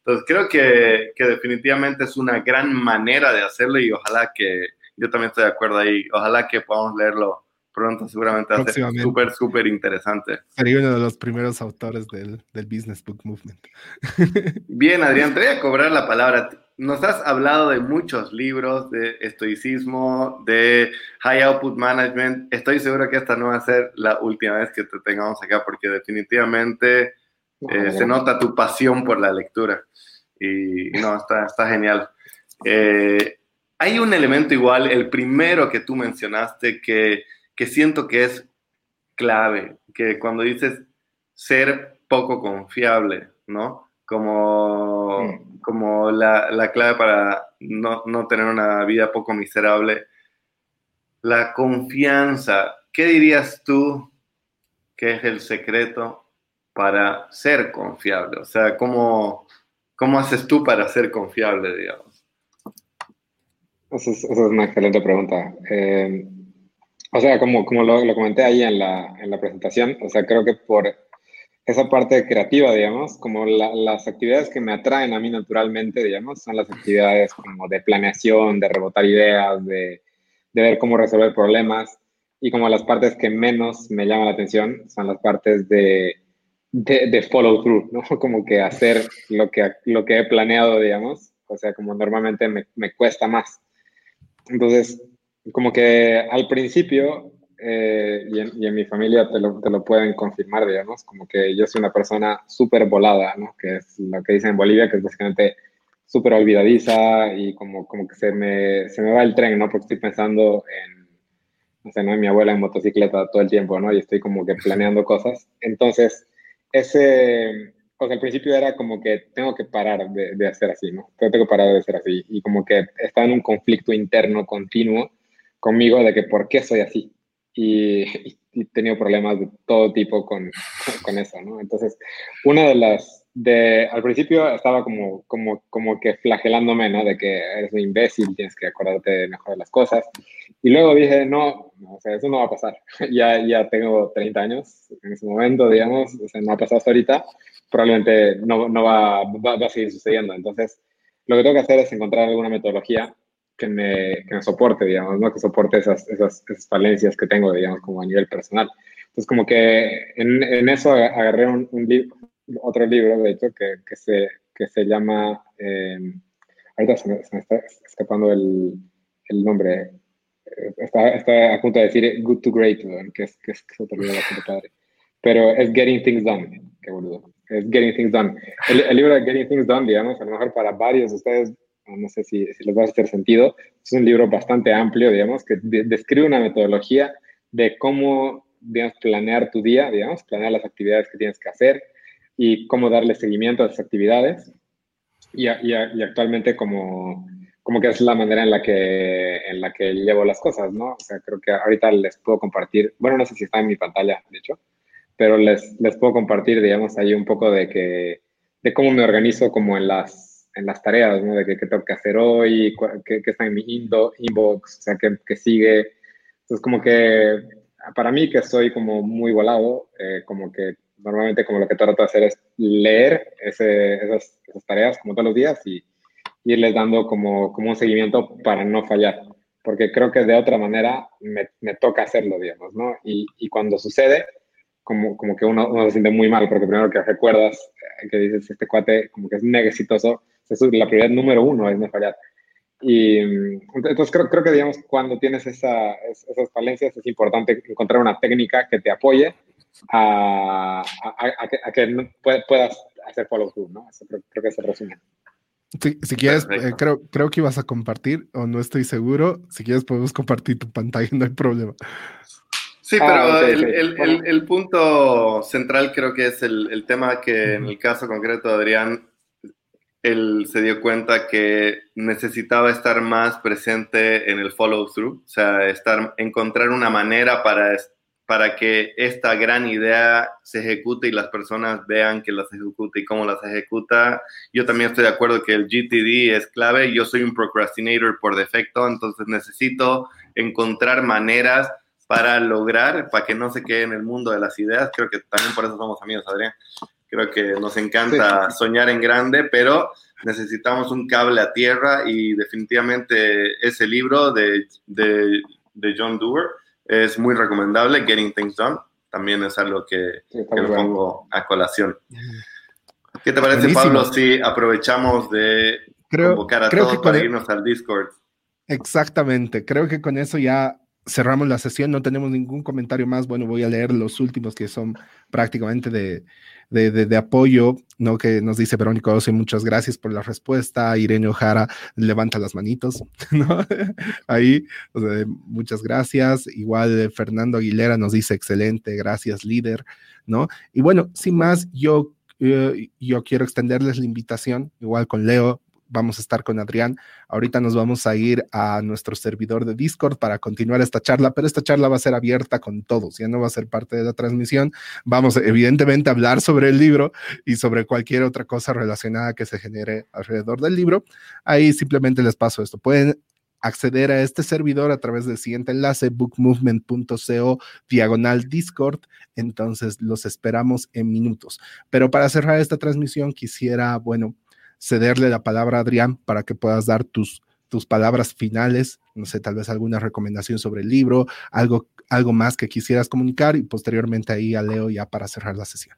Speaker 2: Entonces creo que, que, definitivamente es una gran manera de hacerlo y ojalá que, yo también estoy de acuerdo ahí, ojalá que podamos leerlo pronto, seguramente va a ser súper, súper interesante.
Speaker 1: Sería uno de los primeros autores del, del Business Book Movement.
Speaker 2: Bien, Adrián, te voy a cobrar la palabra. Nos has hablado de muchos libros, de estoicismo, de high output management. Estoy seguro que esta no va a ser la última vez que te tengamos acá porque definitivamente eh, se nota tu pasión por la lectura. Y, no, está, está genial. Eh, hay un elemento igual, el primero que tú mencionaste, que, que siento que es clave, que cuando dices ser poco confiable, ¿no? Como, mm. como la, la, clave para no, no, tener una vida poco miserable. La confianza, ¿qué dirías tú que es el secreto para ser confiable? O sea, ¿cómo, cómo haces tú para ser confiable, digamos?
Speaker 3: Esa es, una excelente pregunta. Eh, o sea, como, como lo, lo, comenté ahí en la, en la presentación, o sea, creo que por esa parte creativa, digamos, como las actividades que me atraen a mí naturalmente, digamos, son las actividades como de planeación, de rebotar ideas, de, de ver cómo resolver problemas, y como las partes que menos me llaman la atención son las partes de de, follow through, ¿no? Como que hacer lo que, lo que he planeado, digamos, o sea, como normalmente me, me cuesta más. Entonces, como que al principio, eh, y, en, mi familia te lo, te lo, pueden confirmar, digamos, como que yo soy una persona súper volada, ¿no? Que es lo que dicen en Bolivia, que es básicamente súper olvidadiza y como, como que se me, se me va el tren, ¿no? Porque estoy pensando en, no sé, ¿no? En mi abuela en motocicleta todo el tiempo, ¿no? Y estoy como que planeando cosas. Entonces, ese, o sea, al principio era como que tengo que parar de, de, hacer así, ¿no? Tengo que parar de ser así. Y como que estaba en un conflicto interno continuo conmigo de que por qué soy así. Y, y he tenido problemas de todo tipo con, con eso, ¿no? Entonces, una de las, de, al principio estaba como, como, como que flagelándome, ¿no? De que eres un imbécil, tienes que acordarte mejor de las cosas. Y luego dije, no, o sea, eso no va a pasar. ya, ya tengo 30 años en ese momento, digamos, o sea, no ha pasado hasta ahorita, probablemente no, no va, va, a seguir sucediendo. Entonces, lo que tengo que hacer es encontrar alguna metodología que me, que me soporte, digamos, ¿no? Que soporte esas, esas, esas, falencias que tengo, digamos, como a nivel personal. Entonces, como que en, en eso agarré un, un otro libro, de hecho, que, que, se, que se llama, eh, ahorita se me, se me, está escapando el, el nombre, está, está, a punto de decir Good to Great, que es, que es, que es otro libro bastante padre. Pero es Getting Things Done, qué boludo. Es Getting Things Done. El, el, libro de Getting Things Done, digamos, a lo mejor para varios de ustedes, no sé si, si les va a hacer sentido, es un libro bastante amplio, digamos, que de, describe una metodología de cómo, digamos, planear tu día, digamos, planear las actividades que tienes que hacer y cómo darle seguimiento a esas actividades. Y, y, y actualmente como como que es la manera en la que, en la que llevo las cosas, ¿no? O sea, creo que ahorita les puedo compartir, bueno, no sé si está en mi pantalla, de hecho, pero les, les puedo compartir, digamos, ahí un poco de que, de cómo me organizo como en las, en las tareas, ¿no? De qué, tengo que hacer hoy, qué, está en mi inbox, o sea, qué sigue. Entonces, como que para mí, que soy como muy volado, eh, como que normalmente como lo que trato de hacer es leer ese, esas, esas tareas como todos los días y irles dando como, como un seguimiento para no fallar, porque creo que de otra manera me, me toca hacerlo, digamos, ¿no? Y, y cuando sucede, como, como que uno, uno, se siente muy mal, porque primero que recuerdas eh, que dices, este cuate como que es mega exitoso, es la prioridad número uno es no fallar. Y entonces creo, creo que, digamos, cuando tienes esa, esas falencias es importante encontrar una técnica que te apoye a, a, a, que, a que, puedas hacer follow-through, ¿no? Eso creo, creo que es el resumen.
Speaker 1: Si, si quieres, eh, creo, creo que ibas a compartir, o no estoy seguro. Si quieres, podemos compartir tu pantalla, no hay problema.
Speaker 2: Sí, pero ah, okay, el, okay. El, el, el, punto central creo que es el, tema que en el caso concreto de Adrián él se dio cuenta que necesitaba estar más presente en el follow through, o sea, estar, encontrar una manera para, para que esta gran idea se ejecute y las personas vean que las ejecuta y cómo las ejecuta. Yo también estoy de acuerdo que el GTD es clave. Yo soy un procrastinator por defecto, entonces necesito encontrar maneras para lograr, para que no se quede en el mundo de las ideas. Creo que también por eso somos amigos, Adrián. Creo que nos encanta soñar en grande, pero necesitamos un cable a tierra y definitivamente ese libro de, de, John Doerr es muy recomendable, Getting Things Done. También es algo que, que lo pongo a colación. ¿Qué te parece, Pablo, si aprovechamos de convocar a todos para irnos al Discord?
Speaker 1: Exactamente, creo que con eso ya cerramos la sesión, no tenemos ningún comentario más. Bueno, voy a leer los últimos que son prácticamente de, de, apoyo, ¿no? Que nos dice Verónica Oce, muchas gracias por la respuesta. Irene Ojara levanta las manitos, ¿no? Ahí, muchas gracias. Igual Fernando Aguilera nos dice, excelente, gracias, líder, ¿no? Y bueno, sin más, yo, eh, yo quiero extenderles la invitación, igual con Leo, vamos a estar con Adrián. Ahorita nos vamos a ir a nuestro servidor de Discord para continuar esta charla, pero esta charla va a ser abierta con todos, ya no va a ser parte de la transmisión. Vamos evidentemente a hablar sobre el libro y sobre cualquier otra cosa relacionada que se genere alrededor del libro. Ahí simplemente les paso esto. Pueden acceder a este servidor a través del siguiente enlace, bookmovement.co diagonal Discord. Entonces los esperamos en minutos. Pero para cerrar esta transmisión, quisiera, bueno, cederle la palabra a Adrián para que puedas dar tus, tus palabras finales, no sé, tal vez alguna recomendación sobre el libro, algo, algo más que quisieras comunicar y posteriormente ahí a Leo ya para cerrar la sesión.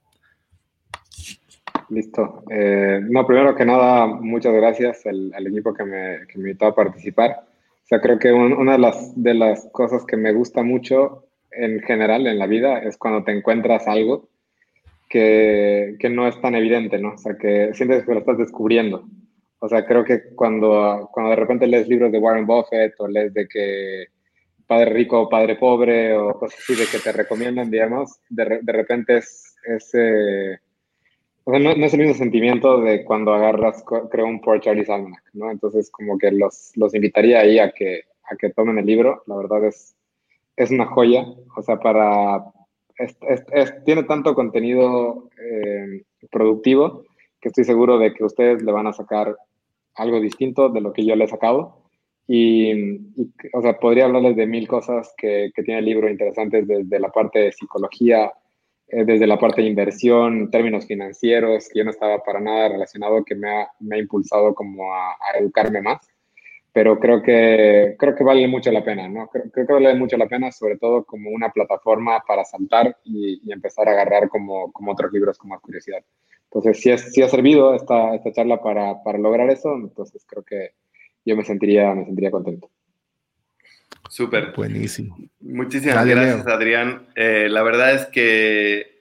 Speaker 3: Listo. Eh, no, primero que nada, muchas gracias al, equipo que me, que invitó a participar. O sea, creo que una de las, de las cosas que me gusta mucho en general en la vida es cuando te encuentras algo que, que, no es tan evidente, ¿no? O sea, que sientes que lo estás descubriendo. O sea, creo que cuando, cuando de repente lees libros de Warren Buffett o lees de que padre rico o padre pobre o cosas así de que te recomiendan, digamos, de, de repente es, es o sea, no, no, es el mismo sentimiento de cuando agarras, creo, un Poor Charlie's Almanac, ¿no? Entonces, como que los, los invitaría ahí a que, a que tomen el libro. La verdad es, es una joya. O sea, para, tiene tanto contenido eh, productivo que estoy seguro de que ustedes le van a sacar algo distinto de lo que yo le he sacado. Y, o sea, podría hablarles de mil cosas que, tiene el libro interesantes desde la parte de psicología, eh, desde la parte de inversión, términos financieros, que yo no estaba para nada relacionado, que me ha, impulsado como a educarme más pero creo que, creo que vale mucho la pena, ¿no? Creo, que vale mucho la pena, sobre todo como una plataforma para saltar y, empezar a agarrar como, como otros libros con más curiosidad. Entonces, si, es, si ha servido esta, esta charla para, para lograr eso, entonces creo que yo me sentiría, me sentiría contento.
Speaker 2: Súper.
Speaker 1: Buenísimo.
Speaker 2: Muchísimas gracias, Adrián. Eh, la verdad es que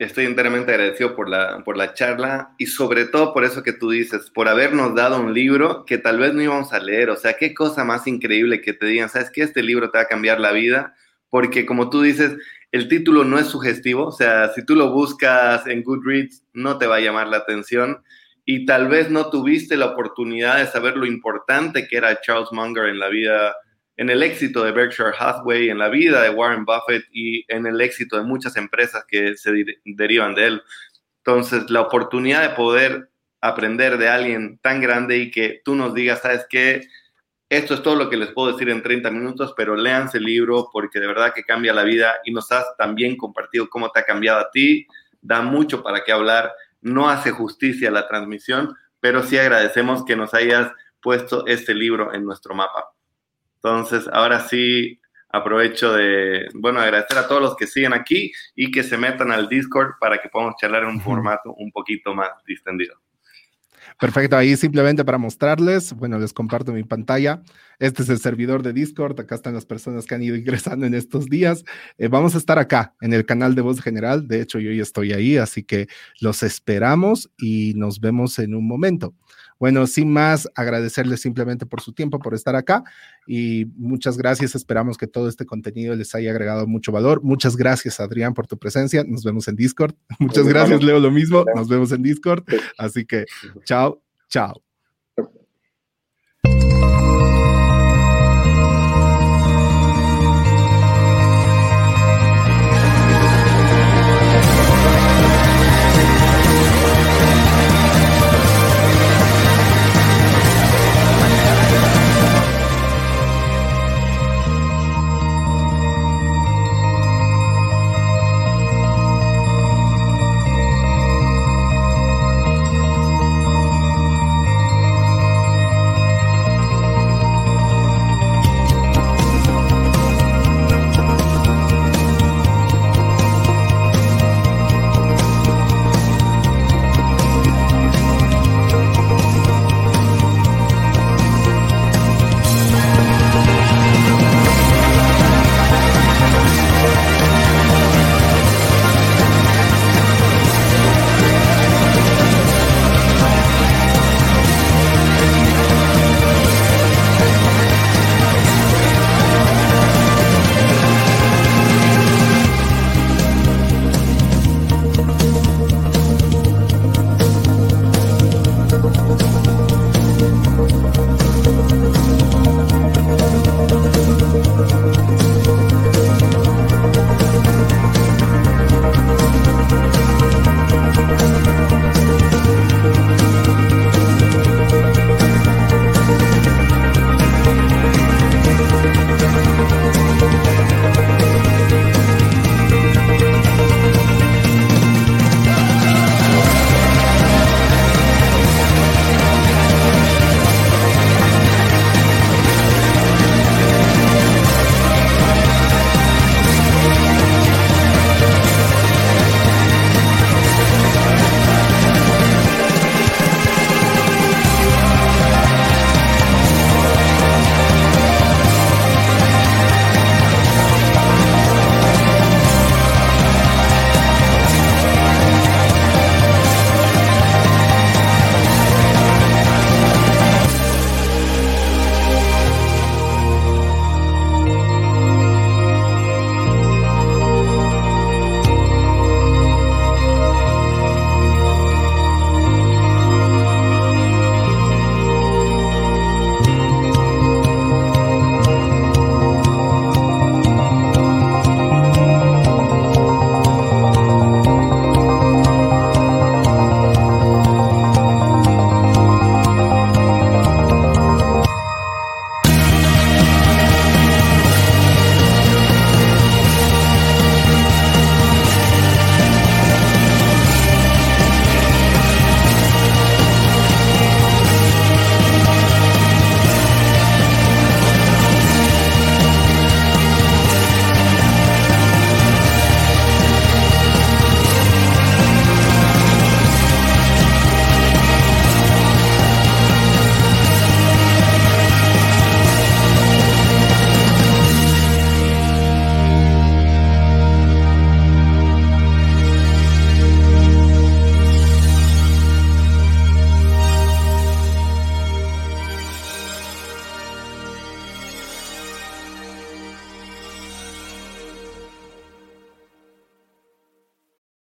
Speaker 2: Estoy enteramente agradecido por la, por la charla y sobre todo por eso que tú dices, por habernos dado un libro que tal vez no íbamos a leer. O sea, qué cosa más increíble que te digan, ¿sabes qué? Este libro te va a cambiar la vida. Porque como tú dices, el título no es sugestivo. O sea, si tú lo buscas en Goodreads, no te va a llamar la atención. Y tal vez no tuviste la oportunidad de saber lo importante que era Charles Munger en la vida en el éxito de Berkshire Hathaway, en la vida de Warren Buffett y en el éxito de muchas empresas que se derivan de él. Entonces, la oportunidad de poder aprender de alguien tan grande y que tú nos digas, ¿sabes qué? Esto es todo lo que les puedo decir en 30 minutos, pero léanse el libro porque de verdad que cambia la vida y nos has también compartido cómo te ha cambiado a ti. Da mucho para qué hablar. No hace justicia a la transmisión, pero sí agradecemos que nos hayas puesto este libro en nuestro mapa. Entonces, ahora sí, aprovecho de, bueno, agradecer a todos los que siguen aquí y que se metan al Discord para que podamos charlar en un formato un poquito más distendido.
Speaker 1: Perfecto, ahí simplemente para mostrarles, bueno, les comparto mi pantalla. Este es el servidor de Discord, acá están las personas que han ido ingresando en estos días. Eh, vamos a estar acá en el canal de Voz General, de hecho yo ya estoy ahí, así que los esperamos y nos vemos en un momento. Bueno, sin más, agradecerles simplemente por su tiempo, por estar acá y muchas gracias. Esperamos que todo este contenido les haya agregado mucho valor. Muchas gracias, Adrián, por tu presencia. Nos vemos en Discord. Muchas gracias, Leo, lo mismo. Nos vemos en Discord. Así que, chao, chao.